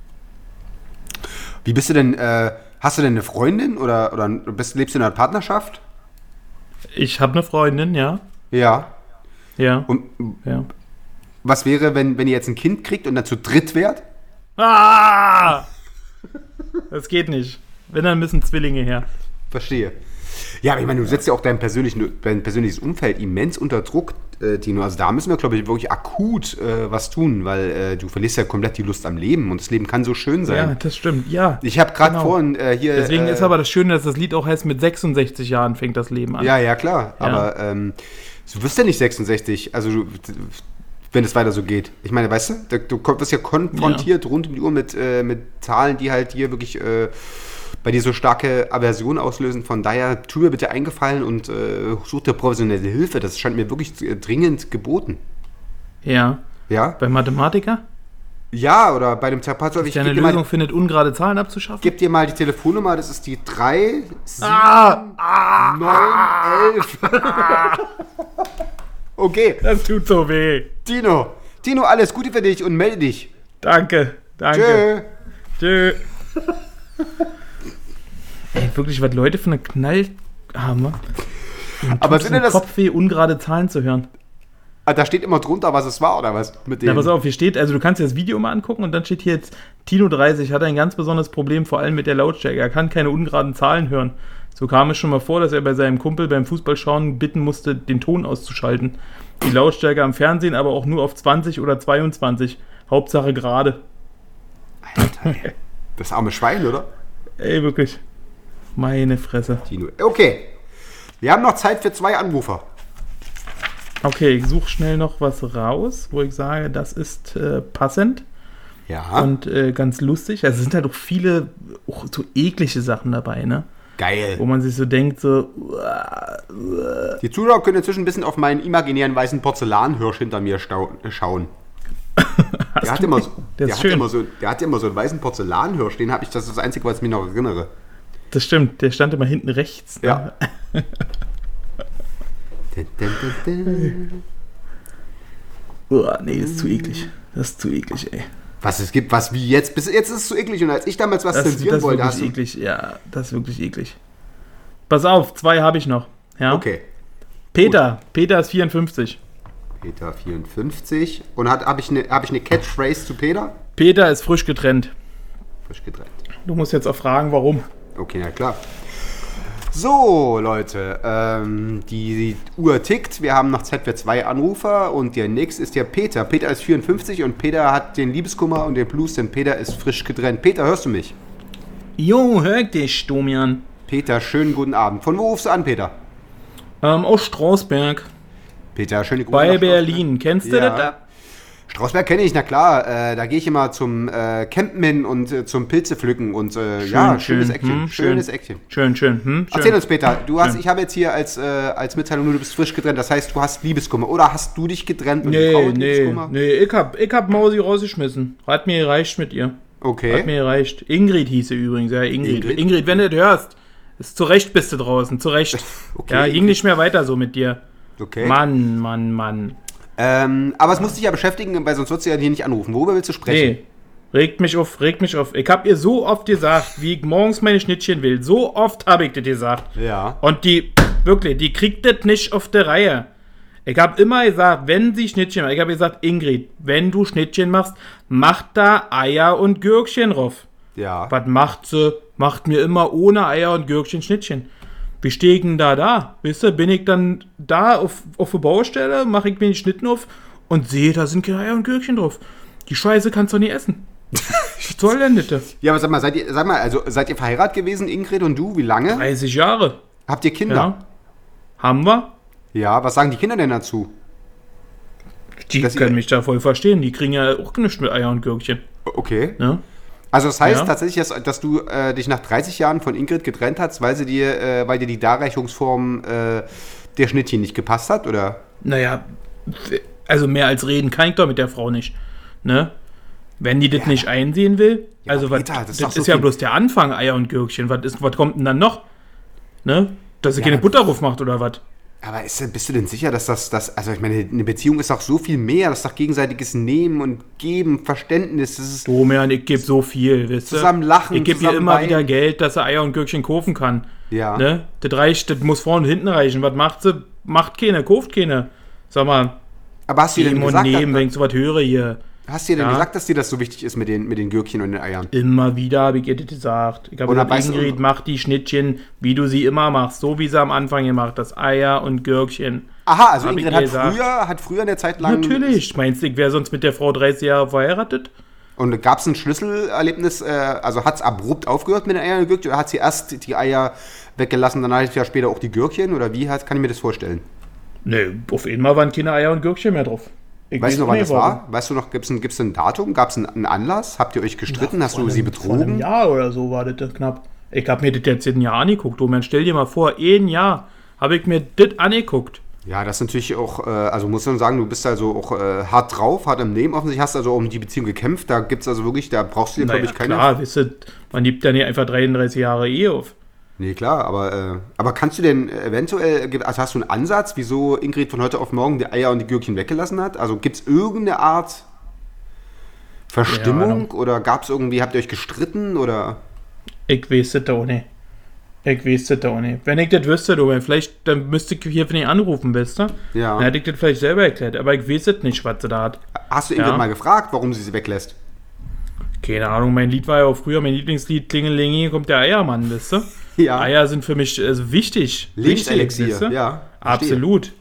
Wie bist du denn, äh, hast du denn eine Freundin oder, oder bist, lebst du in einer Partnerschaft? Ich habe eine Freundin, ja. Ja. Ja. Und ja. was wäre, wenn, wenn ihr jetzt ein Kind kriegt und dann zu dritt wärt? Ah! Das geht nicht. Wenn, dann müssen Zwillinge her. Verstehe. Ja, aber ich meine, du setzt ja auch dein, persönlichen, dein persönliches Umfeld immens unter Druck, äh, Tino. Also da müssen wir, glaube ich, wirklich akut äh, was tun, weil äh, du verlierst ja komplett die Lust am Leben und das Leben kann so schön Ja, sein. das stimmt. Ja. Ich habe gerade Genau. vorhin äh, hier. Deswegen äh, ist aber das Schöne, dass das Lied auch heißt, mit 66 Jahren fängt das Leben an. Ja, ja, klar. Ja. Aber ähm, du wirst ja nicht 66. Also, du, wenn es weiter so geht. Ich meine, weißt du, du wirst ja konfrontiert rund um die Uhr mit, äh, mit Zahlen, die halt dir wirklich bei dir so starke Aversion auslösen. Von daher, tu mir bitte eingefallen und äh, such dir professionelle Hilfe. Das scheint mir wirklich äh, dringend geboten. Ja. Ja? Bei Mathematiker? Ja, oder bei dem Therapeut. Ich Ist ja eine geb dir, Lösung mal, findet, ungerade Zahlen abzuschaffen? geb dir mal die Telefonnummer. Das ist die 3, 7, Ah! 9, 11. [LAUGHS] okay, Das tut so weh. Tino. Tino, alles Gute für dich und melde dich. Danke. Danke. Tschö. Tschö. [LAUGHS] Ey, wirklich, was Leute für eine Knall haben? Aber sind denn das. Kopfweh, ungerade Zahlen zu hören. Ah, da steht immer drunter, was es war, oder was? Mit dem. Ja, pass auf, hier steht, also du kannst dir das Video mal angucken und dann steht hier jetzt, Tino 30 hat ein ganz besonderes Problem, vor allem mit der Lautstärke. Er kann keine ungeraden Zahlen hören. So kam es schon mal vor, dass er bei seinem Kumpel beim Fußballschauen bitten musste, den Ton auszuschalten. Die Lautstärke am Fernsehen aber auch nur auf 20 oder 22. Hauptsache gerade. Das arme Schwein, oder? Ey, wirklich. Meine Fresse. Tino. Okay. Wir haben noch Zeit für zwei Anrufer. Okay, ich suche schnell noch was raus, wo ich sage, das ist äh, passend Ja. und äh, ganz lustig. Also sind halt auch viele auch so eklige Sachen dabei, ne? Wo Geil. man sich so denkt, so, Die Zuschauer können inzwischen ein bisschen auf meinen imaginären weißen Porzellanhirsch hinter mir stau schauen. [LAUGHS] Der hat, immer so, Der hat immer so, der hat immer so einen weißen Porzellanhirsch. Den habe ich, das ist das Einzige, was ich mir noch erinnere. Das stimmt, der stand immer hinten rechts. ne? Ja. [LAUGHS] Uah, nee, ist zu eklig. Das ist zu eklig, ey. Was es gibt, was wie jetzt. Bis jetzt ist es so eklig. Und als ich damals was Das, das zensieren ist wollte, hast du. eklig. Ja, das ist wirklich eklig. Pass auf, zwei habe ich noch. Ja? Okay. Peter, Peter ist 54. Peter 54. Und habe ich eine hab ich eine Catchphrase zu Peter? Peter ist frisch getrennt. Frisch getrennt. Du musst jetzt auch fragen, warum. Okay, na klar. So, Leute, ähm, die Uhr tickt. Wir haben noch Zeit für zwei Anrufer und der nächste ist der Peter. Peter ist 54 und Peter hat den Liebeskummer und den Blues, denn Peter ist frisch getrennt. Peter, hörst du mich? Jo, hör dich, Domian. Peter, schönen guten Abend. Von wo rufst du an, Peter? Ähm, aus Strausberg. Peter, schöne Grüße. Bei. Berlin. Kennst du Ja. das? da? Strausberg kenne ich, na klar. Äh, da gehe ich immer zum äh, Campen und äh, zum Pilze pflücken und äh, ja, schönes Eckchen. hm, schönes schön. Eckchen. Schön, schön. Hm, schön. Erzähl uns, Peter, du hast, Schön. ich habe jetzt hier als, äh, als Mitteilung nur, du bist frisch getrennt, das heißt, du hast Liebeskummer. Oder hast du dich getrennt und Nee, Frau hat nee, Liebeskummer? nee, ich hab, ich hab Mausi rausgeschmissen. Hat mir gereicht mit ihr. Hat Okay. mir gereicht. Ingrid hieß sie übrigens, ja, Ingrid. Ingrid? Ingrid, wenn du das hörst, ist zu Recht bist du draußen, zu Recht. [LAUGHS] Okay, ja, ging Ingrid. nicht mehr weiter so mit dir. okay. Mann, Mann, Mann. Ähm, aber es muss dich ja beschäftigen, weil sonst wird sie ja hier nicht anrufen. Worüber willst du sprechen? Nee. Regt mich auf, regt mich auf. Ich hab ihr so oft gesagt, wie ich morgens meine Schnittchen will. So oft habe ich das gesagt. Ja. Und die, wirklich, die kriegt das nicht auf der Reihe. Ich habe immer gesagt, wenn sie Schnittchen macht, ich habe gesagt, Ingrid, wenn du Schnittchen machst, mach da Eier und Gürkchen drauf. Ja. Was macht sie? Macht mir immer ohne Eier und Gürkchen Schnittchen. Wie stehe ich denn da da? Wisst ihr, bin ich dann da auf, auf der Baustelle, mache ich mir den Schnitten auf und sehe, da sind keine Eier und Gürkchen drauf. Die Scheiße kannst du nicht essen. [LAUGHS] Was soll denn das? Ja, aber sag mal, seid ihr, sag mal, also seid ihr verheiratet gewesen, Ingrid und du? Wie lange? 30 Jahre. Habt ihr Kinder? Ja. Haben wir? Ja, was sagen die Kinder denn dazu? Die Dass können ihr- mich da voll verstehen. Die kriegen ja auch nichts mit Eier und Gürkchen. Okay. Ne? Also das heißt Ja. tatsächlich, dass, dass du äh, dich nach 30 Jahren von Ingrid getrennt hast, weil sie dir, äh, weil dir die Darreichungsform äh, der Schnittchen nicht gepasst hat, oder? Naja, also mehr als reden kann ich doch mit der Frau nicht. Ne? Wenn die das nicht einsehen will, Ja, also was, Peter, das das, ist so ja viel- bloß der Anfang, Eier und Gürkchen. Was, ist, was kommt denn dann noch? Ne? Dass sie Ja, keine aber- Butter drauf macht oder was? Aber ist, bist du denn sicher, dass das, das, also ich meine, eine Beziehung ist doch so viel mehr, das ist doch gegenseitiges Nehmen und Geben, Verständnis, das ist, Domian, ich gebe so viel, ihr? Zusammen lachen, Ich gebe ihr immer weinen. wieder Geld, dass er Eier und Gürkchen kaufen kann. Ja. Ne? Das reicht, das muss vorne und hinten reichen. Was macht sie? Macht keine, kauft keine. Sag mal, aber hast du denn geben und gesagt, nehmen, dass, wenn ich sowas höre hier. Hast du denn Ja. gesagt, dass dir das so wichtig ist mit den, mit den Gürkchen und den Eiern? Immer wieder habe ich ihr das gesagt. Ich habe gesagt, Ingrid, mach die Schnittchen, wie du sie immer machst. So wie sie am Anfang gemacht hast. Eier und Gürkchen. Aha, also Hab Ingrid hat gesagt. früher, hat früher eine Zeit lang... Natürlich. Meinst du, ich wäre sonst mit der Frau 30 Jahre verheiratet? Und gab es ein Schlüsselerlebnis, äh, also hat es abrupt aufgehört mit den Eiern und Gürkchen oder hat sie erst die Eier weggelassen, dann halt ja später auch die Gürkchen oder wie hat, kann ich mir das vorstellen? Nee, auf einmal waren keine Eier und Gürkchen mehr drauf. Ich Weißt du noch, wann das war? Weißt du noch, gibt es ein, gibt's ein Datum? Gab es einen, Anlass? Habt ihr euch gestritten? Hast du sie einem- Vor einem betrogen? Jahr oder so war das knapp. Ich habe mir das jetzt ein Jahr angeguckt. Domian, stell dir mal vor, ein Jahr habe ich mir das angeguckt. Ja, das ist natürlich auch, äh, also muss man sagen, du bist also auch äh, hart drauf, hart im Leben. Offensichtlich hast also um die Beziehung gekämpft. Da gibt es also wirklich, da brauchst du dir, glaube Naja, ich, keine. klar, wisst ihr, man gibt ja nicht einfach 33 Jahre Ehe auf. Nee, klar, aber, äh, aber kannst du denn eventuell, also hast du einen Ansatz, wieso Ingrid von heute auf morgen die Eier und die Gürkchen weggelassen hat? Also gibt es irgendeine Art Verstimmung oder gab es irgendwie, habt ihr euch gestritten oder? Ich weiß das auch nicht. Ich weiß das auch nicht. Wenn ich das wüsste, Domian, vielleicht, dann müsste ich hier für nicht anrufen, wisst ihr? Ja. Dann hätte ich das vielleicht selber erklärt. Aber ich weiß es nicht, was sie da hat. Hast du Ingrid Ja. mal gefragt, warum sie sie weglässt? Keine Ahnung, mein Lied war ja auch früher, mein Lieblingslied, Klingelingi, kommt der Eiermann, wisst ihr? Ja. Eier sind für mich also wichtig. Lebenselixier, ja. Absolut.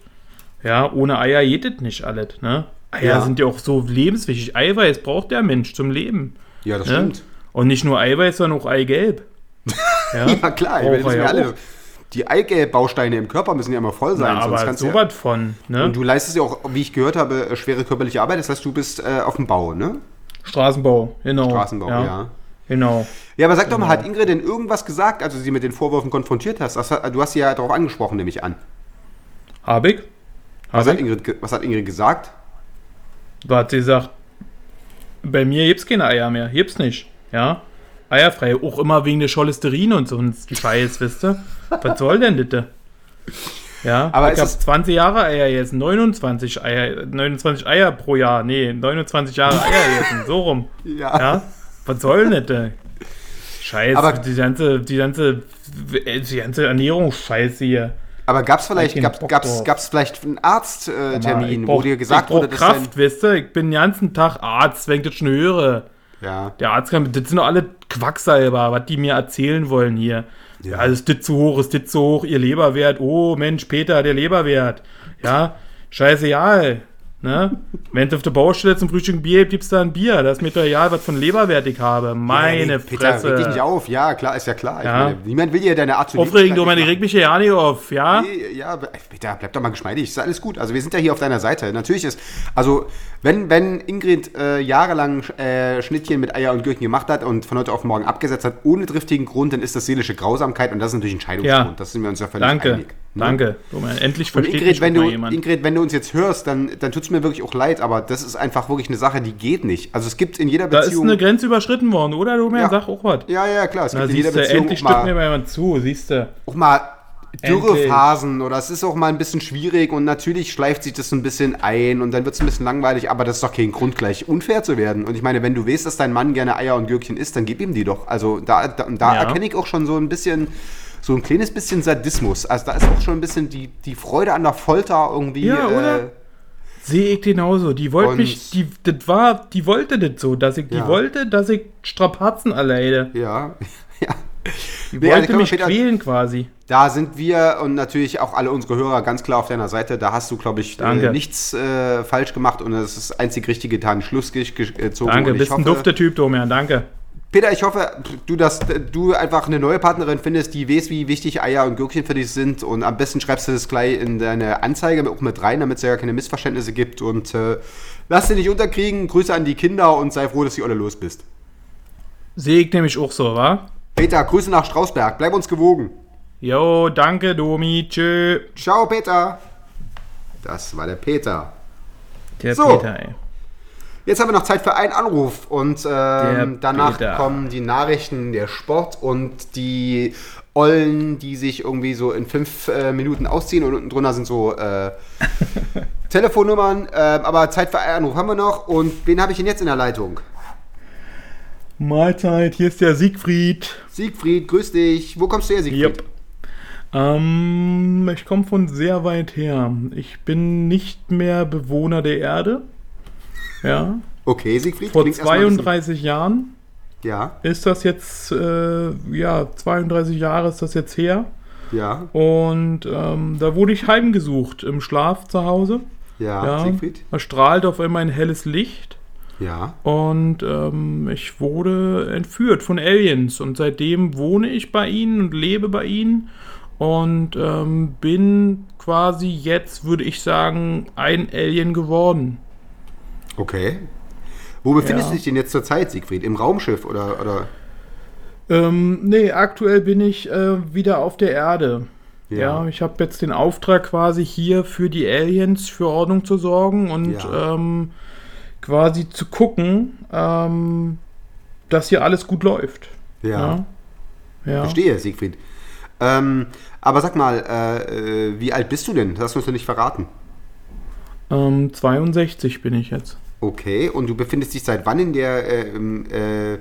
Ja, ohne Eier geht das nicht alles, ne? Eier Ja. sind ja auch so lebenswichtig. Eiweiß braucht der Mensch zum Leben. Ja, das Ne? stimmt. Und nicht nur Eiweiß, sondern auch Eigelb. [LAUGHS] Ja, Ja, klar, ich meine, ja alle. auch. Die Eigelb-Bausteine im Körper müssen ja immer voll sein. Na, sonst aber kannst du ja, von, ne? und du leistest ja auch, wie ich gehört habe, äh, schwere körperliche Arbeit. Das heißt, du bist äh, auf dem Bau, ne? Straßenbau, genau. Straßenbau, ja. Genau. Ja, aber sag doch mal, Genau. hat Ingrid denn irgendwas gesagt, als du sie mit den Vorwürfen konfrontiert hast? Hat- Du hast sie ja darauf angesprochen, nehme ich an. Hab ich? Was Hab hat, ich? Ingrid, was hat Ingrid gesagt? Da hat sie gesagt, bei mir gibt's keine Eier mehr. Gibt's nicht. Ja? Eierfrei. Auch immer wegen der Cholesterin und so ein Scheiß, wisst ihr? Was soll denn das? Ja, Aber ich hab es- 20 Jahre Eier jetzt, 29 Eier, 29 Eier pro Jahr, nee, 29 Jahre Eier jetzt, so rum. Ja. Ja, was soll denn das? Scheiß, Aber- die ganze, die ganze, die ganze Ernährungsscheiße hier. Aber gab es vielleicht, keinen gab's, gab's, vielleicht einen Arzttermin, äh, wo dir gesagt ich wurde, dass Kraft, wisst ihr? Ich bin den ganzen Tag Arzt, wenn ich das schon höre. dein, ja, Der Arzt kann, das sind doch alle Quacksalber, was die mir erzählen wollen hier. Ja, ist das zu hoch, ist das zu hoch, ihr Leberwert. Oh Mensch, Peter, der Leberwert. Ja, scheißegal. Ne? Wenn es auf der Baustelle zum Frühstück ein Bier gibt, gibt's da ein Bier. Das ist mir doch egal, was von Leberwert ich habe. Meine Ja, nee, Peter, Fresse. reg dich nicht auf. Ja, klar, ist ja klar. Ja. meine, niemand will dir deine Art zu Aufregend, du machen. reg mich hier ja nicht auf, ja? Nee, Ja, Peter, bleib doch mal geschmeidig. Ist alles gut. Also wir sind ja hier auf deiner Seite. Natürlich ist, also wenn, wenn Ingrid äh, jahrelang äh, Schnittchen mit Eier und Gürkchen gemacht hat und von heute auf morgen abgesetzt hat, ohne triftigen Grund, dann ist das seelische Grausamkeit und das ist natürlich ein Scheidungsgrund. Ja. Das sind wir uns ja völlig Danke, einig. Ne? danke. Meine, endlich Und versteht Ingrid mich wenn, du, jemand. Ingrid, wenn du uns jetzt hörst, dann, dann tut es mir wirklich auch leid, aber das ist einfach wirklich eine Sache, die geht nicht. Also es gibt in jeder da ist Beziehung. eine Grenze überschritten worden, oder? Du mir Ja. sag auch was. ja, ja, klar. Es Na, gibt in jeder du, Beziehung endlich stimmt mir mal, jemand zu, siehst du. auch mal. Dürrephasen oder es ist auch mal ein bisschen schwierig und natürlich schleift sich das so ein bisschen ein und dann wird es ein bisschen langweilig, aber das ist doch kein Grund, gleich unfair zu werden. Und ich meine, wenn du weißt, dass dein Mann gerne Eier und Gürkchen isst, dann gib ihm die doch. Also da, da, da Ja. erkenne ich auch schon so ein bisschen, so ein kleines bisschen Sadismus. Also da ist auch schon ein bisschen die, die Freude an der Folter irgendwie. Ja, äh, oder? Sehe ich genauso. Die wollte mich, die, das war, die wollte das so, dass ich, die Ja. wollte, dass ich Strapazen erleide. Ja, [LAUGHS] ja. Die Nee, also wollte wir mich quälen quasi. Da sind wir und natürlich auch alle unsere Hörer ganz klar auf deiner Seite. Da hast du, glaube ich, äh, Danke. nichts äh, falsch gemacht und es ist das einzig Richtige getan, Schluss ge- ge- gezogen. Danke, bist ein hoffe, dufter Typ, Domian, danke. Peter, ich hoffe, du, dass du einfach eine neue Partnerin findest, die weiß, wie wichtig Eier und Gürkchen für dich sind. Und am besten schreibst du das gleich in deine Anzeige auch mit rein, damit es ja keine Missverständnisse gibt. Und äh, lass dich nicht unterkriegen. Grüße an die Kinder und sei froh, dass du alle los bist. Sehe ich nämlich auch so, wa? Peter, Grüße nach Strausberg. Bleib uns gewogen. Jo, danke, Domi, tschö. Ciao, Peter. Das war der Peter. Der So. Peter, ey. Jetzt haben wir noch Zeit für einen Anruf und ähm, danach Peter. kommen die Nachrichten, der Sport und die Ollen, die sich irgendwie so in fünf äh, Minuten ausziehen und unten drunter sind so äh, [LAUGHS] Telefonnummern. Äh, aber Zeit für einen Anruf haben wir noch. Und wen habe ich denn jetzt in der Leitung? Mahlzeit, hier ist der Siegfried. Siegfried, grüß dich. Wo kommst du her, Siegfried? Yep. Ähm, ich komme von sehr weit her. Ich bin nicht mehr Bewohner der Erde. Ja. Okay, Siegfried. Vor klingt erstmal ein bisschen- 32 Jahren Ja, ist das jetzt, äh, ja, 32 Jahre ist das jetzt her. ja, Und ähm, da wurde ich heimgesucht im Schlaf zu Hause. ja, Ja, Siegfried. da strahlt auf einmal ein helles Licht. Ja. Und ähm, ich wurde entführt von Aliens. Und seitdem wohne ich bei ihnen und lebe bei ihnen. Und ähm, bin quasi jetzt, würde ich sagen, ein Alien geworden. Okay. Wo befindest Ja. du dich denn jetzt zur Zeit, Siegfried? Im Raumschiff oder, oder? Ähm, nee, aktuell bin ich äh, wieder auf der Erde. Ja. Ja, ich habe jetzt den Auftrag quasi hier für die Aliens für Ordnung zu sorgen und Ja. ähm, quasi zu gucken, ähm, dass hier alles gut läuft. Ja. Ja. ja. Verstehe, Siegfried. Ähm, aber sag mal, äh, äh, wie alt bist du denn? Das hast du uns noch nicht verraten. Ähm, 62 bin ich jetzt. Okay, und du befindest dich seit wann in der, äh, äh,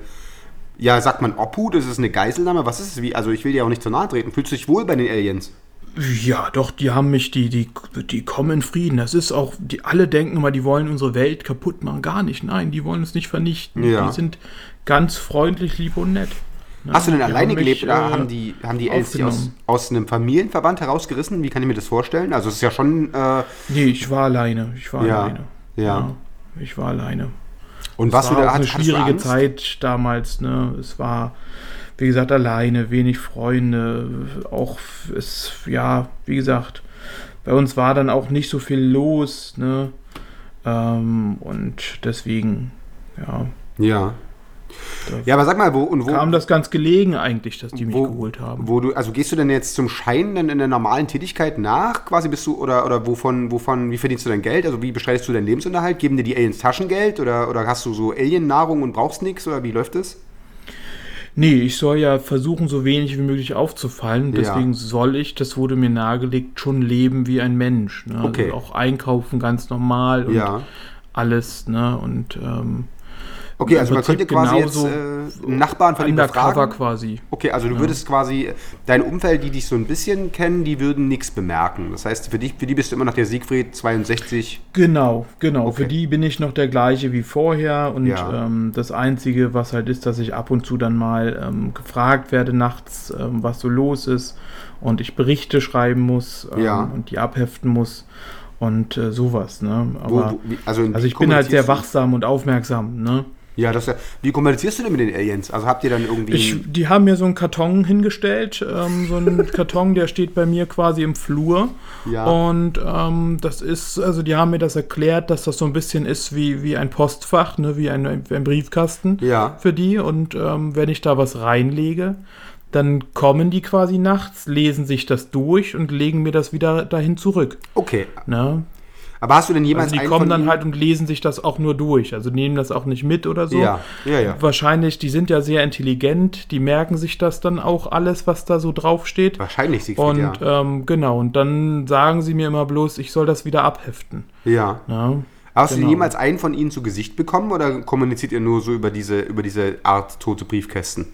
ja, sagt man Obhut? Ist es eine Geiselnahme? Was ist es? Wie? Also ich will dir auch nicht zu nahe treten. Fühlst du dich wohl bei den Aliens? Ja, doch, die haben mich, die, die, die kommen in Frieden. Das ist auch, die alle denken immer, die wollen unsere Welt kaputt machen. Gar nicht. Nein, die wollen uns nicht vernichten. Ja. Die sind ganz freundlich, lieb und nett. Ja, Hast du denn alleine haben gelebt mich, oder äh, haben die, haben die Aliens dich aus, aus einem Familienverband herausgerissen? Wie kann ich mir das vorstellen? Also es ist ja schon, äh, Nee, ich war alleine. Ich war Ja, alleine. ja. Ich war alleine. und was war du da eine schwierige? Zeit damals, ne? Es war, wie gesagt, alleine, wenig Freunde, auch es, ja, wie gesagt, bei uns war dann auch nicht so viel los, ne? Ähm, und deswegen, ja, Ja. Ja, aber sag mal, wo und wo, kam das ganz gelegen eigentlich, dass die mich wo, geholt haben. wo du, also gehst du denn jetzt zum Schein dann in der normalen Tätigkeit nach? Quasi bist du, oder, oder wovon, wovon, wie verdienst du dein Geld? Also wie bestreitest du deinen Lebensunterhalt? Geben dir die Aliens Taschengeld oder, oder hast du so Alien-Nahrung und brauchst nichts oder wie läuft das? Nee, ich soll ja versuchen, so wenig wie möglich aufzufallen. Ja. Deswegen soll ich, das wurde mir nahegelegt, schon leben wie ein Mensch. Ne? Okay. Also auch einkaufen ganz normal und Ja. alles. Ne? Und ähm, Okay, also man könnte quasi jetzt äh, Nachbarn von ihm befragen. quasi. Okay, also du würdest quasi, dein Umfeld, die dich so ein bisschen kennen, die würden nichts bemerken. Das heißt, für dich, für die bist du immer noch der Siegfried 62. Genau, genau. Okay. Für die bin ich noch der gleiche wie vorher. Und Ja. ähm, das Einzige, was halt ist, dass ich ab und zu dann mal ähm, gefragt werde nachts, ähm, was so los ist. Und ich Berichte schreiben muss ähm, Ja. und die abheften muss. Und äh, sowas, ne? Wo, Aber, wo, wie, also, also ich bin halt sehr wachsam und aufmerksam, ne? Ja, das ja, wie kommunizierst du denn mit den Aliens? Also habt ihr dann irgendwie. Ich, die haben mir so einen Karton hingestellt, ähm, so einen [LAUGHS] Karton, der steht bei mir quasi im Flur. Ja. Und ähm, das ist, also die haben mir das erklärt, dass das so ein bisschen ist wie, wie ein Postfach, ne, wie ein, ein Briefkasten Ja. für die. Und ähm, wenn ich da was reinlege, dann kommen die quasi nachts, lesen sich das durch und legen mir das wieder dahin zurück. okay. Ne? Aber hast du denn jemals Also die kommen dann halt und lesen sich das auch nur durch. Also nehmen das auch nicht mit oder so. Ja, ja, ja. Wahrscheinlich, die sind ja sehr intelligent, die merken sich das dann auch alles, was da so draufsteht. Wahrscheinlich, Siegfried, Und ja. ähm, genau, und dann sagen sie mir immer bloß, ich soll das wieder abheften. ja. Ja, Hast du genau. jemals einen von ihnen zu Gesicht bekommen oder kommuniziert ihr nur so über diese, über diese Art tote Briefkästen?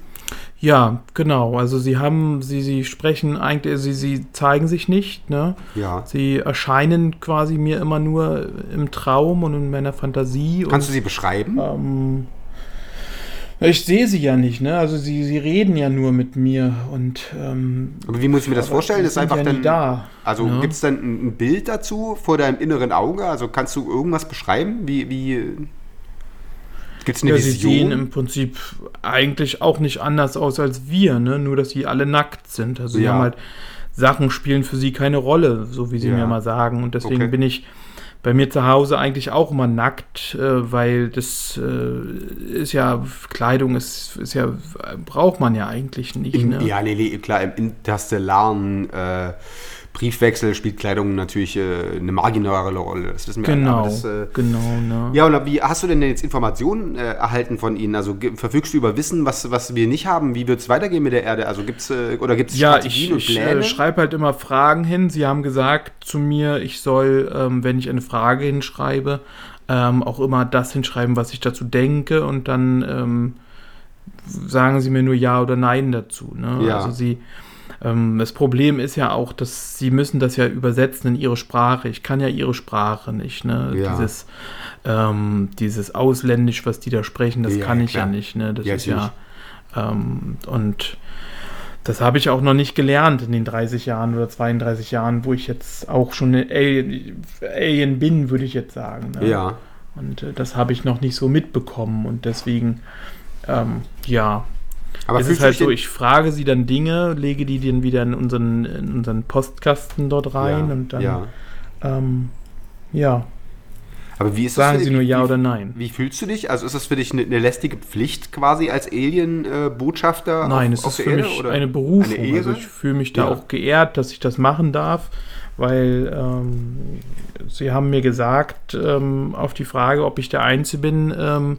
Ja genau. Also sie haben, sie, sie sprechen eigentlich, sie, sie zeigen sich nicht, ne? Ja. Sie erscheinen quasi mir immer nur im Traum und in meiner Fantasie. Kannst du und, sie beschreiben? ähm, ich sehe sie ja nicht, ne? Also sie, sie reden ja nur mit mir und ähm, Aber wie muss ich mir das vorstellen? Das ist einfach ja dann. da, also ne? gibt es dann ein, ein Bild dazu vor deinem inneren Auge? Also kannst du irgendwas beschreiben? Wie, wie gibt es eine ja, sie Vision? sehen im Prinzip eigentlich auch nicht anders aus als wir, ne? Nur, dass sie alle nackt sind. Also sie Ja. haben halt Sachen spielen für sie keine Rolle, so wie sie Ja. mir mal sagen. Und deswegen Okay. bin ich bei mir zu Hause eigentlich auch immer nackt, äh, weil das äh, ist ja, Kleidung ist, ist ja, braucht man ja eigentlich nicht. Ne? Ja, nee, nee, klar, im interstellaren äh, Briefwechsel spielt Kleidung natürlich äh, eine marginale Rolle. Das wissen wir Genau, das, äh, genau, ne? ja, und wie hast du denn jetzt Informationen äh, erhalten von ihnen? Also verfügst du über Wissen, was, was wir nicht haben? Wie wird es weitergehen mit der Erde? Also gibt's äh, oder gibt es Ja, Strategien ich, und ich Pläne? äh, schreibe halt immer Fragen hin. Sie haben gesagt zu mir, ich soll, ähm, wenn ich eine Frage hinschreibe, ähm, auch immer das hinschreiben, was ich dazu denke und dann ähm, sagen sie mir nur Ja oder Nein dazu. Ne? Ja. Also sie, ähm, das Problem ist ja auch, dass sie müssen das ja übersetzen in ihre Sprache. Ich kann ja ihre Sprache nicht. Ne? Ja. Dieses, ähm, dieses Ausländisch, was die da sprechen, das Ja, kann ich klar. ja nicht. Ne? Das Ja, ist ja ähm, und das habe ich auch noch nicht gelernt in den 30 Jahren oder 32 Jahren, wo ich jetzt auch schon Alien, Alien bin, würde ich jetzt sagen. Ne? ja. Und äh, das habe ich noch nicht so mitbekommen und deswegen, ähm, ja, Aber es ist halt so, ich frage sie dann Dinge, lege die dann wieder in unseren, in unseren Postkasten dort rein ja, und dann, ja. ähm, ja, Aber wie ist das sagen für sie dich? nur Ja wie, oder Nein. Wie fühlst du dich? Also ist das für dich eine, eine lästige Pflicht quasi als Alien-Botschafter? Nein, auf, es auf ist für Erde, mich oder? eine Berufung. Eine also ich fühle mich da Ja. auch geehrt, dass ich das machen darf, weil ähm, sie haben mir gesagt, ähm, auf die Frage, ob ich der Einzige bin, ähm,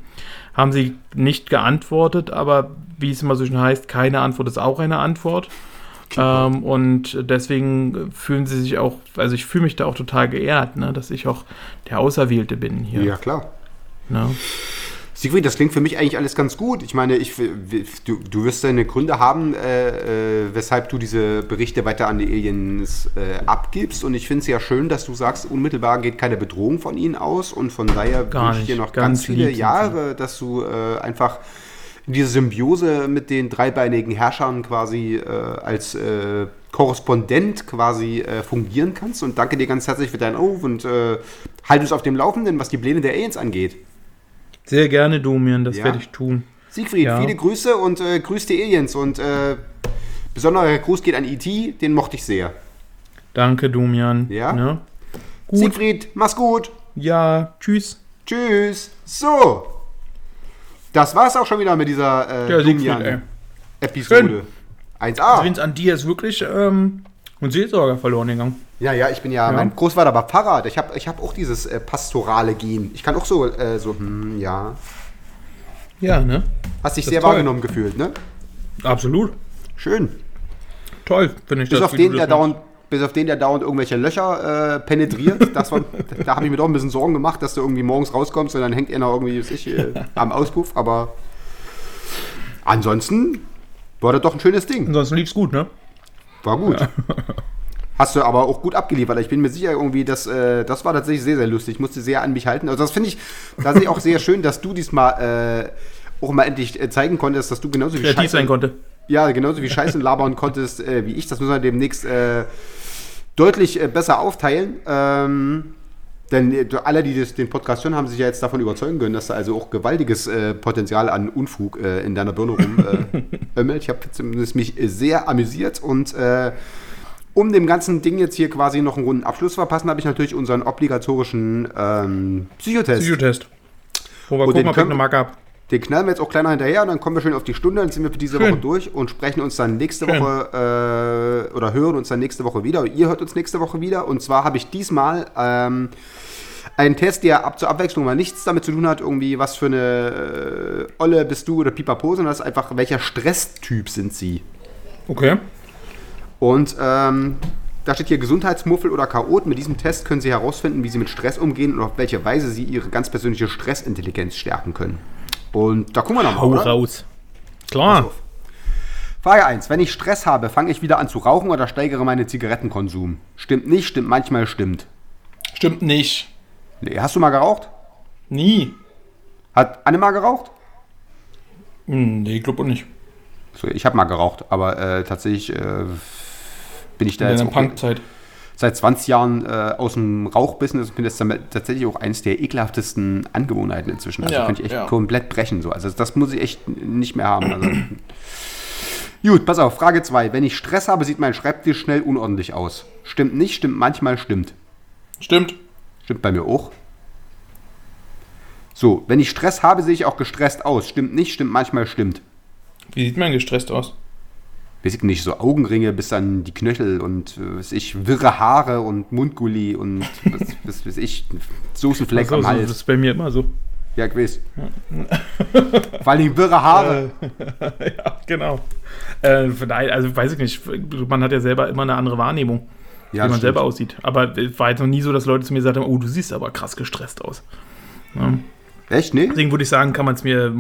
haben sie nicht geantwortet, aber wie es immer so schön heißt, keine Antwort ist auch eine Antwort. Ähm, und deswegen fühlen sie sich auch, also ich fühle mich da auch total geehrt, ne, dass ich auch der Auserwählte bin hier. ja, klar. Ne? Siegfried, das klingt für mich eigentlich alles ganz gut. Ich meine, ich, du, du wirst deine Gründe haben, äh, äh, weshalb du diese Berichte weiter an die Aliens äh, abgibst. Und ich finde es ja schön, dass du sagst, unmittelbar geht keine Bedrohung von ihnen aus. Und von daher wünsche ich dir noch ganz, Ganz viele sind Jahre, dass du äh, einfach diese Symbiose mit den dreibeinigen Herrschern quasi äh, als Korrespondent quasi äh, fungieren kannst. Und danke dir ganz herzlich für deinen Anruf und äh, halt uns auf dem Laufenden, was die Pläne der Aliens angeht. Sehr gerne, Domian, das Ja. werde ich tun. Siegfried, Ja. viele Grüße und äh, grüß die Aliens. Und äh, besonderer Gruß geht an E.T., den mochte ich sehr. Danke, Domian. Ja? Ne? Gut. Siegfried, mach's gut. Ja, tschüss. Tschüss. So. Das war's auch schon wieder mit dieser äh, Ja, Siegfried, Domian ey. Episode. 1a. Vince, an dir ist wirklich ähm, ein Seelsorger verloren gegangen. Ja, ja, ich bin ja, Ja. mein Großvater war Pfarrer. Ich habe ich hab auch dieses äh, pastorale Gen. Ich kann auch so, äh, so, hm, ja. Ja, ne? Hast dich Das sehr toll. wahrgenommen gefühlt, ne? Absolut. Schön. Toll, finde ich Bis das. auf, den, der dauernd, bis auf den, der dauernd irgendwelche Löcher äh, penetriert. [LAUGHS] Das war, da habe ich mir doch ein bisschen Sorgen gemacht, dass du irgendwie morgens rauskommst und dann hängt er noch irgendwie ich, äh, am Auspuff. Aber ansonsten war das doch ein schönes Ding. Ansonsten lief's gut, ne? War gut. [LAUGHS] Hast du aber auch gut abgeliefert. Ich bin mir sicher, irgendwie, dass, äh, das war tatsächlich sehr, sehr lustig. Ich musste sehr an mich halten. Also das finde ich tatsächlich auch sehr schön, dass du diesmal äh, auch mal endlich äh, zeigen konntest, dass du genauso wie Kreativ sein konnte. ja, genauso wie Scheiße labern konntest äh, wie ich. Das müssen wir demnächst äh, deutlich äh, besser aufteilen. Ähm, denn äh, alle, die das, den Podcast hören, haben sich ja jetzt davon überzeugen können, dass da also auch gewaltiges äh, Potenzial an Unfug äh, in deiner Birne rumömmelt. [LAUGHS] ich habe zumindest mich äh, sehr amüsiert und äh, um dem ganzen Ding jetzt hier quasi noch einen runden Abschluss zu verpassen, habe ich natürlich unseren obligatorischen ähm, Psychotest. Psychotest. Wo wir Und den gucken, ob ich eine Marke hab. Den knallen wir jetzt auch kleiner hinterher und dann kommen wir schön auf die Stunde, dann sind wir für diese Schön. Woche durch und sprechen uns dann nächste Schön. Woche äh, oder hören uns dann nächste Woche wieder. Ihr hört uns nächste Woche wieder und zwar habe ich diesmal ähm, einen Test, der ab zur Abwechslung mal nichts damit zu tun hat, irgendwie was für eine äh, Olle bist du oder Pipapo, sondern das ist einfach, welcher Stresstyp sind sie. Okay. Und ähm, da steht hier Gesundheitsmuffel oder Chaot. Mit diesem Test können Sie herausfinden, wie Sie mit Stress umgehen und auf welche Weise Sie Ihre ganz persönliche Stressintelligenz stärken können. Und da gucken wir nochmal. Hau oder? raus. Klar. Frage 1. Wenn ich Stress habe, fange ich wieder an zu rauchen oder steigere meinen Zigarettenkonsum? Stimmt nicht, stimmt manchmal, stimmt. Stimmt nicht. Nee, hast du mal geraucht? Nie. Hat Anne mal geraucht? Hm, nee, ich glaube auch nicht. So, ich habe mal geraucht, aber äh, tatsächlich äh, bin ich da In jetzt Punkzeit. seit 20 Jahren äh, aus dem Rauchbusiness und jetzt damit tatsächlich auch eines der ekelhaftesten Angewohnheiten inzwischen. Also Ja, könnte ich echt ja. komplett brechen. So. Also das muss ich echt nicht mehr haben. Also, [CLEARS THROAT] Gut, pass auf, Frage 2. Wenn ich Stress habe, sieht mein Schreibtisch schnell unordentlich aus. Stimmt nicht, stimmt manchmal, stimmt. Stimmt. Stimmt bei mir auch. So, wenn ich Stress habe, sehe ich auch gestresst aus. Stimmt nicht, stimmt manchmal, stimmt. Wie sieht man gestresst aus? Weiß ich nicht, so Augenringe bis an die Knöchel und äh, weiß ich, wirre Haare und Mundgulli und was, [LAUGHS] was weiß ich, Soßenfleck So, am Hals. das ist bei mir immer so. Ja, weiß. Vor allem wirre Haare. [LAUGHS] ja, genau. Äh, daher, also weiß ich nicht, man hat ja selber immer eine andere Wahrnehmung, Ja, wie man selber stimmt. aussieht. Aber es war jetzt noch nie so, dass Leute zu mir gesagt haben, oh, du siehst aber krass gestresst aus. Ja. Echt, nee? Deswegen würde ich sagen, kann man es mir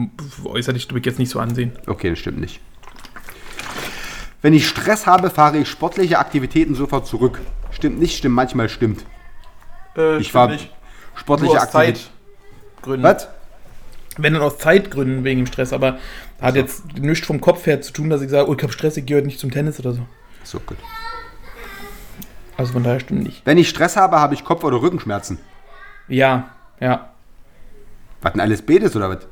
äußerlich glaub ich, jetzt nicht so ansehen. Okay, das stimmt nicht. Wenn ich Stress habe, fahre ich sportliche Aktivitäten sofort zurück. Stimmt nicht, stimmt manchmal, stimmt. Ich war sportliche Aktivitäten. Zeitgründen. Was? Wenn dann aus Zeitgründen wegen dem Stress, aber hat jetzt nichts vom Kopf her zu tun, dass ich sage, oh, ich habe Stress, ich gehe heute nicht zum Tennis oder so. So, gut. Also von daher stimmt nicht. Wenn ich Stress habe, habe ich Kopf- oder Rückenschmerzen. Ja, ja. Was denn alles Betes oder was?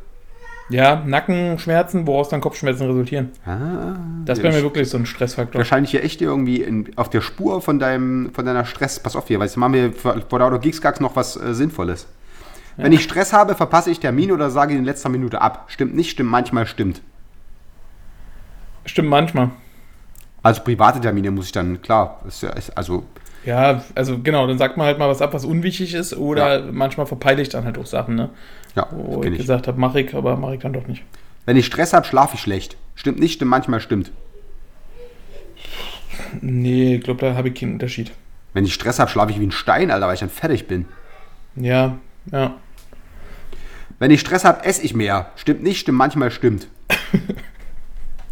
Ja, Nackenschmerzen, woraus dann Kopfschmerzen resultieren. Ah, Das bei mir wirklich so ein Stressfaktor. wahrscheinlich hier echt irgendwie in, auf der Spur von deinem von deiner Stress. Pass auf hier, weil jetzt machen wir vor lauter Geeksgags noch was äh, Sinnvolles. Wenn ich Stress habe, verpasse ich Termine oder sage in letzter Minute ab. Stimmt nicht, stimmt manchmal, stimmt. Stimmt manchmal. Also private Termine muss ich dann, klar, ist ja, ist, also Ja, also genau, dann sagt man halt mal was ab, was unwichtig ist, oder manchmal verpeile ich dann halt auch Sachen, ne? Ja, Wo ich ich. gesagt habe, mache ich, aber mache ich dann doch nicht. Wenn ich Stress habe, schlafe ich schlecht. Stimmt nicht, stimmt manchmal, stimmt. Nee, ich glaube, da habe ich keinen Unterschied. Wenn ich Stress habe, schlafe ich wie ein Stein, Alter, weil ich dann fertig bin. Ja, ja. Wenn ich Stress habe, esse ich mehr. Stimmt nicht, stimmt manchmal, stimmt. [LAUGHS]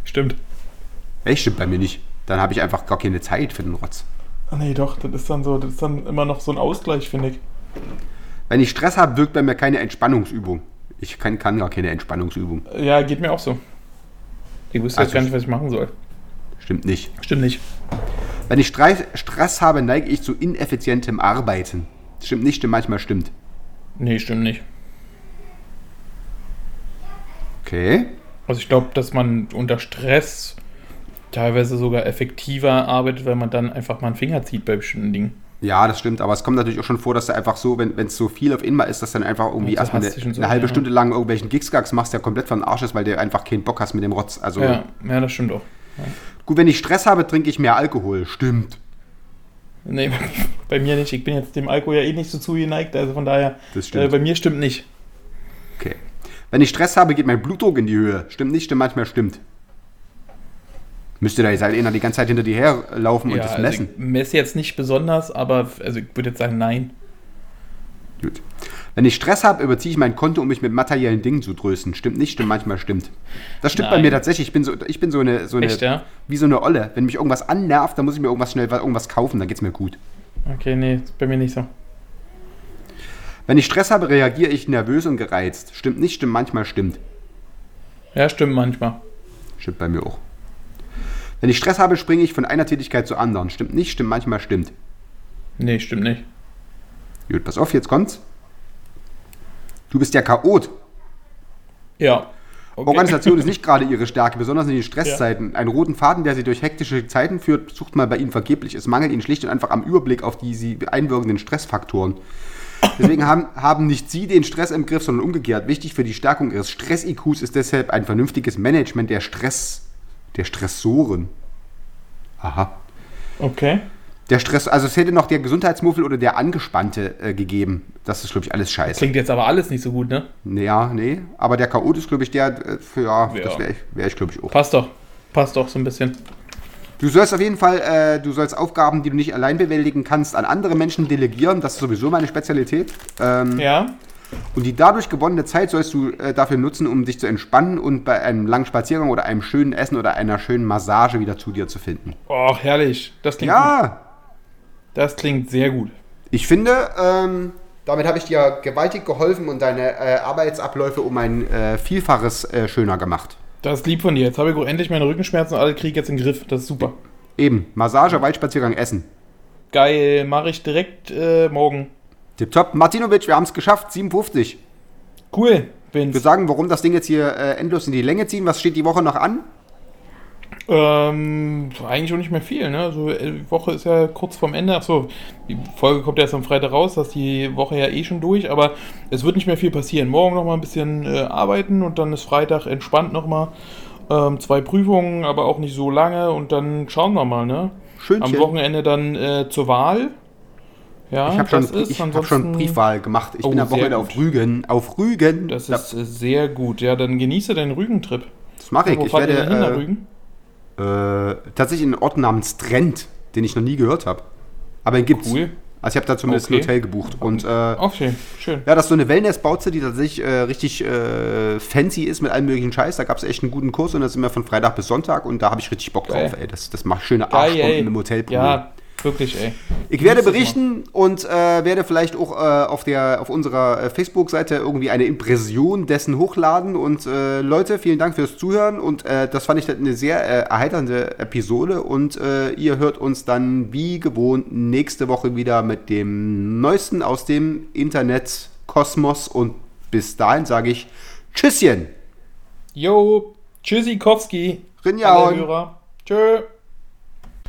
Stimmt. Echt, stimmt bei mir nicht. Dann habe ich einfach gar keine Zeit für den Rotz. Nee, doch, das ist dann so, das ist dann immer noch so ein Ausgleich, finde ich. Wenn ich Stress habe, wirkt bei mir keine Entspannungsübung. Ich kann, kann gar keine Entspannungsübung. Ja, geht mir auch so. Ich wüsste Also jetzt gar nicht, was ich machen soll. Stimmt nicht. Stimmt nicht. Wenn ich Stress, Stress habe, neige ich zu ineffizientem Arbeiten. Stimmt nicht, stimmt manchmal, stimmt. Nee, stimmt nicht. Okay. Also ich glaube, dass man unter Stress teilweise sogar effektiver arbeitet, weil man dann einfach mal einen Finger zieht bei bestimmten Dingen. Ja, das stimmt, aber es kommt natürlich auch schon vor, dass du einfach so, wenn es so viel auf einmal ist, dass dann einfach irgendwie Ja, erstmal eine, so, eine halbe ja. Stunde lang irgendwelchen Gigsgags machst, der komplett von den Arsch ist, weil du einfach keinen Bock hast mit dem Rotz. Also Ja, ja, das stimmt auch. gut, wenn ich Stress habe, trinke ich mehr Alkohol. Stimmt. Nee, [LAUGHS] bei mir nicht. Ich bin jetzt dem Alkohol ja eh nicht so zugeneigt, also von daher, Das stimmt. äh, bei mir stimmt nicht. Okay. Wenn ich Stress habe, geht mein Blutdruck in die Höhe. Stimmt nicht, stimmt manchmal, stimmt. Müsste da jetzt halt einer die ganze Zeit hinter dir herlaufen und ja, das also messen. ich messe jetzt nicht besonders, aber also ich würde jetzt sagen, nein. Gut. Wenn ich Stress habe, überziehe ich mein Konto, um mich mit materiellen Dingen zu trösten. Stimmt nicht, stimmt manchmal, stimmt. Das stimmt bei Nein. mir tatsächlich. Ich bin so, ich bin so eine, so eine Echt, ja? wie so eine Olle. Wenn mich irgendwas annervt, dann muss ich mir irgendwas schnell irgendwas kaufen, dann geht's mir gut. Okay, nee, bei mir nicht so. Wenn ich Stress habe, reagiere ich nervös und gereizt. Stimmt nicht, stimmt manchmal, stimmt. Ja, stimmt manchmal. Stimmt bei mir auch. Wenn ich Stress habe, springe ich von einer Tätigkeit zur anderen. Stimmt nicht, stimmt manchmal, stimmt. Nee, stimmt nicht. Gut, pass auf, jetzt kommt's. Du bist der Chaot. Ja. Okay. Organisation ist [LAUGHS] nicht gerade ihre Stärke, besonders in den Stresszeiten. Einen roten Faden, der sie durch hektische Zeiten führt, sucht mal bei ihnen vergeblich. Es mangelt ihnen schlicht und einfach am Überblick auf die sie einwirkenden Stressfaktoren. Deswegen haben, haben nicht sie den Stress im Griff, sondern umgekehrt. Wichtig für die Stärkung ihres Stress-IQs ist deshalb ein vernünftiges Management der Stress, der Stressoren. Aha. Okay. Der Stress, also es hätte noch der Gesundheitsmuffel oder der Angespannte äh, gegeben. Das ist, glaube ich, alles scheiße. Klingt jetzt aber alles nicht so gut, ne? Ja, nee. Aber der Chaot ist, glaube ich, der, äh, für, ja, Ja. das wäre ich, wär ich glaube ich, auch. Passt doch. Passt doch so ein bisschen. Du sollst auf jeden Fall, äh, du sollst Aufgaben, die du nicht allein bewältigen kannst, an andere Menschen delegieren. Das ist sowieso meine Spezialität. Ähm, Ja. Und die dadurch gewonnene Zeit sollst du äh, dafür nutzen, um dich zu entspannen und bei einem langen Spaziergang oder einem schönen Essen oder einer schönen Massage wieder zu dir zu finden. Oh, herrlich. Das klingt gut. Ja, Das klingt sehr gut. ich finde, ähm, damit habe ich dir gewaltig geholfen und deine äh, Arbeitsabläufe um ein äh, Vielfaches äh, schöner gemacht. Das ist lieb von dir. Jetzt habe ich endlich meine Rückenschmerzen und alle kriege ich jetzt in den Griff. Das ist super. Eben, Massage, Waldspaziergang, Essen. Geil. Mache ich direkt äh, morgen. Tipptopp. Martinovic, wir haben es geschafft, 57. Cool, Ich Vince. würde sagen, warum das Ding jetzt hier äh, endlos in die Länge ziehen? Was steht die Woche noch an? Ähm, eigentlich auch nicht mehr viel, ne? Also äh, die Woche ist ja kurz vorm Ende. Achso, die Folge kommt ja erst am Freitag raus, das ist die Woche ja eh schon durch, aber es wird nicht mehr viel passieren. Morgen noch mal ein bisschen äh, arbeiten und dann ist Freitag entspannt noch mal. Ähm, zwei Prüfungen, aber auch nicht so lange und dann schauen wir mal, ne? Schönchen. Am Wochenende dann äh, zur Wahl. Ja, Ich habe schon, das ist ich hab schon Briefwahl gemacht. Ich Oh, bin am Wochenende auf Rügen. Auf Rügen. Das Ja, ist sehr gut. Ja, dann genieße deinen Rügentrip. das mache ich. Ich werde hin äh, Rügen? äh, tatsächlich in einen Ort namens Trent, den ich noch nie gehört habe. Aber den gibt's. Cool. Also ich habe da zumindest Okay. ein Hotel gebucht. Und äh, Okay, schön. ja, das ist so eine Wellness-Bauze, die tatsächlich äh, richtig äh, fancy ist mit allem möglichen Scheiß. Da gab es echt einen guten Kurs und da sind wir von Freitag bis Sonntag und da habe ich richtig Bock drauf, ey. Das, das macht schöne Geil, Arschbomben ey. im Hotelpool. Ja, wirklich, ey. Ich werde berichten und äh, werde vielleicht auch äh, auf, der, auf unserer äh, Facebook-Seite irgendwie eine Impression dessen hochladen. Und äh, Leute, vielen Dank fürs Zuhören. Und äh, das fand ich eine sehr äh, erheiternde Episode. Und ihr hört uns dann wie gewohnt nächste Woche wieder mit dem Neuesten aus dem Internet-Kosmos. Und bis dahin sage ich Tschüsschen. Jo, Tschüssikowski. Hörer. Tschö.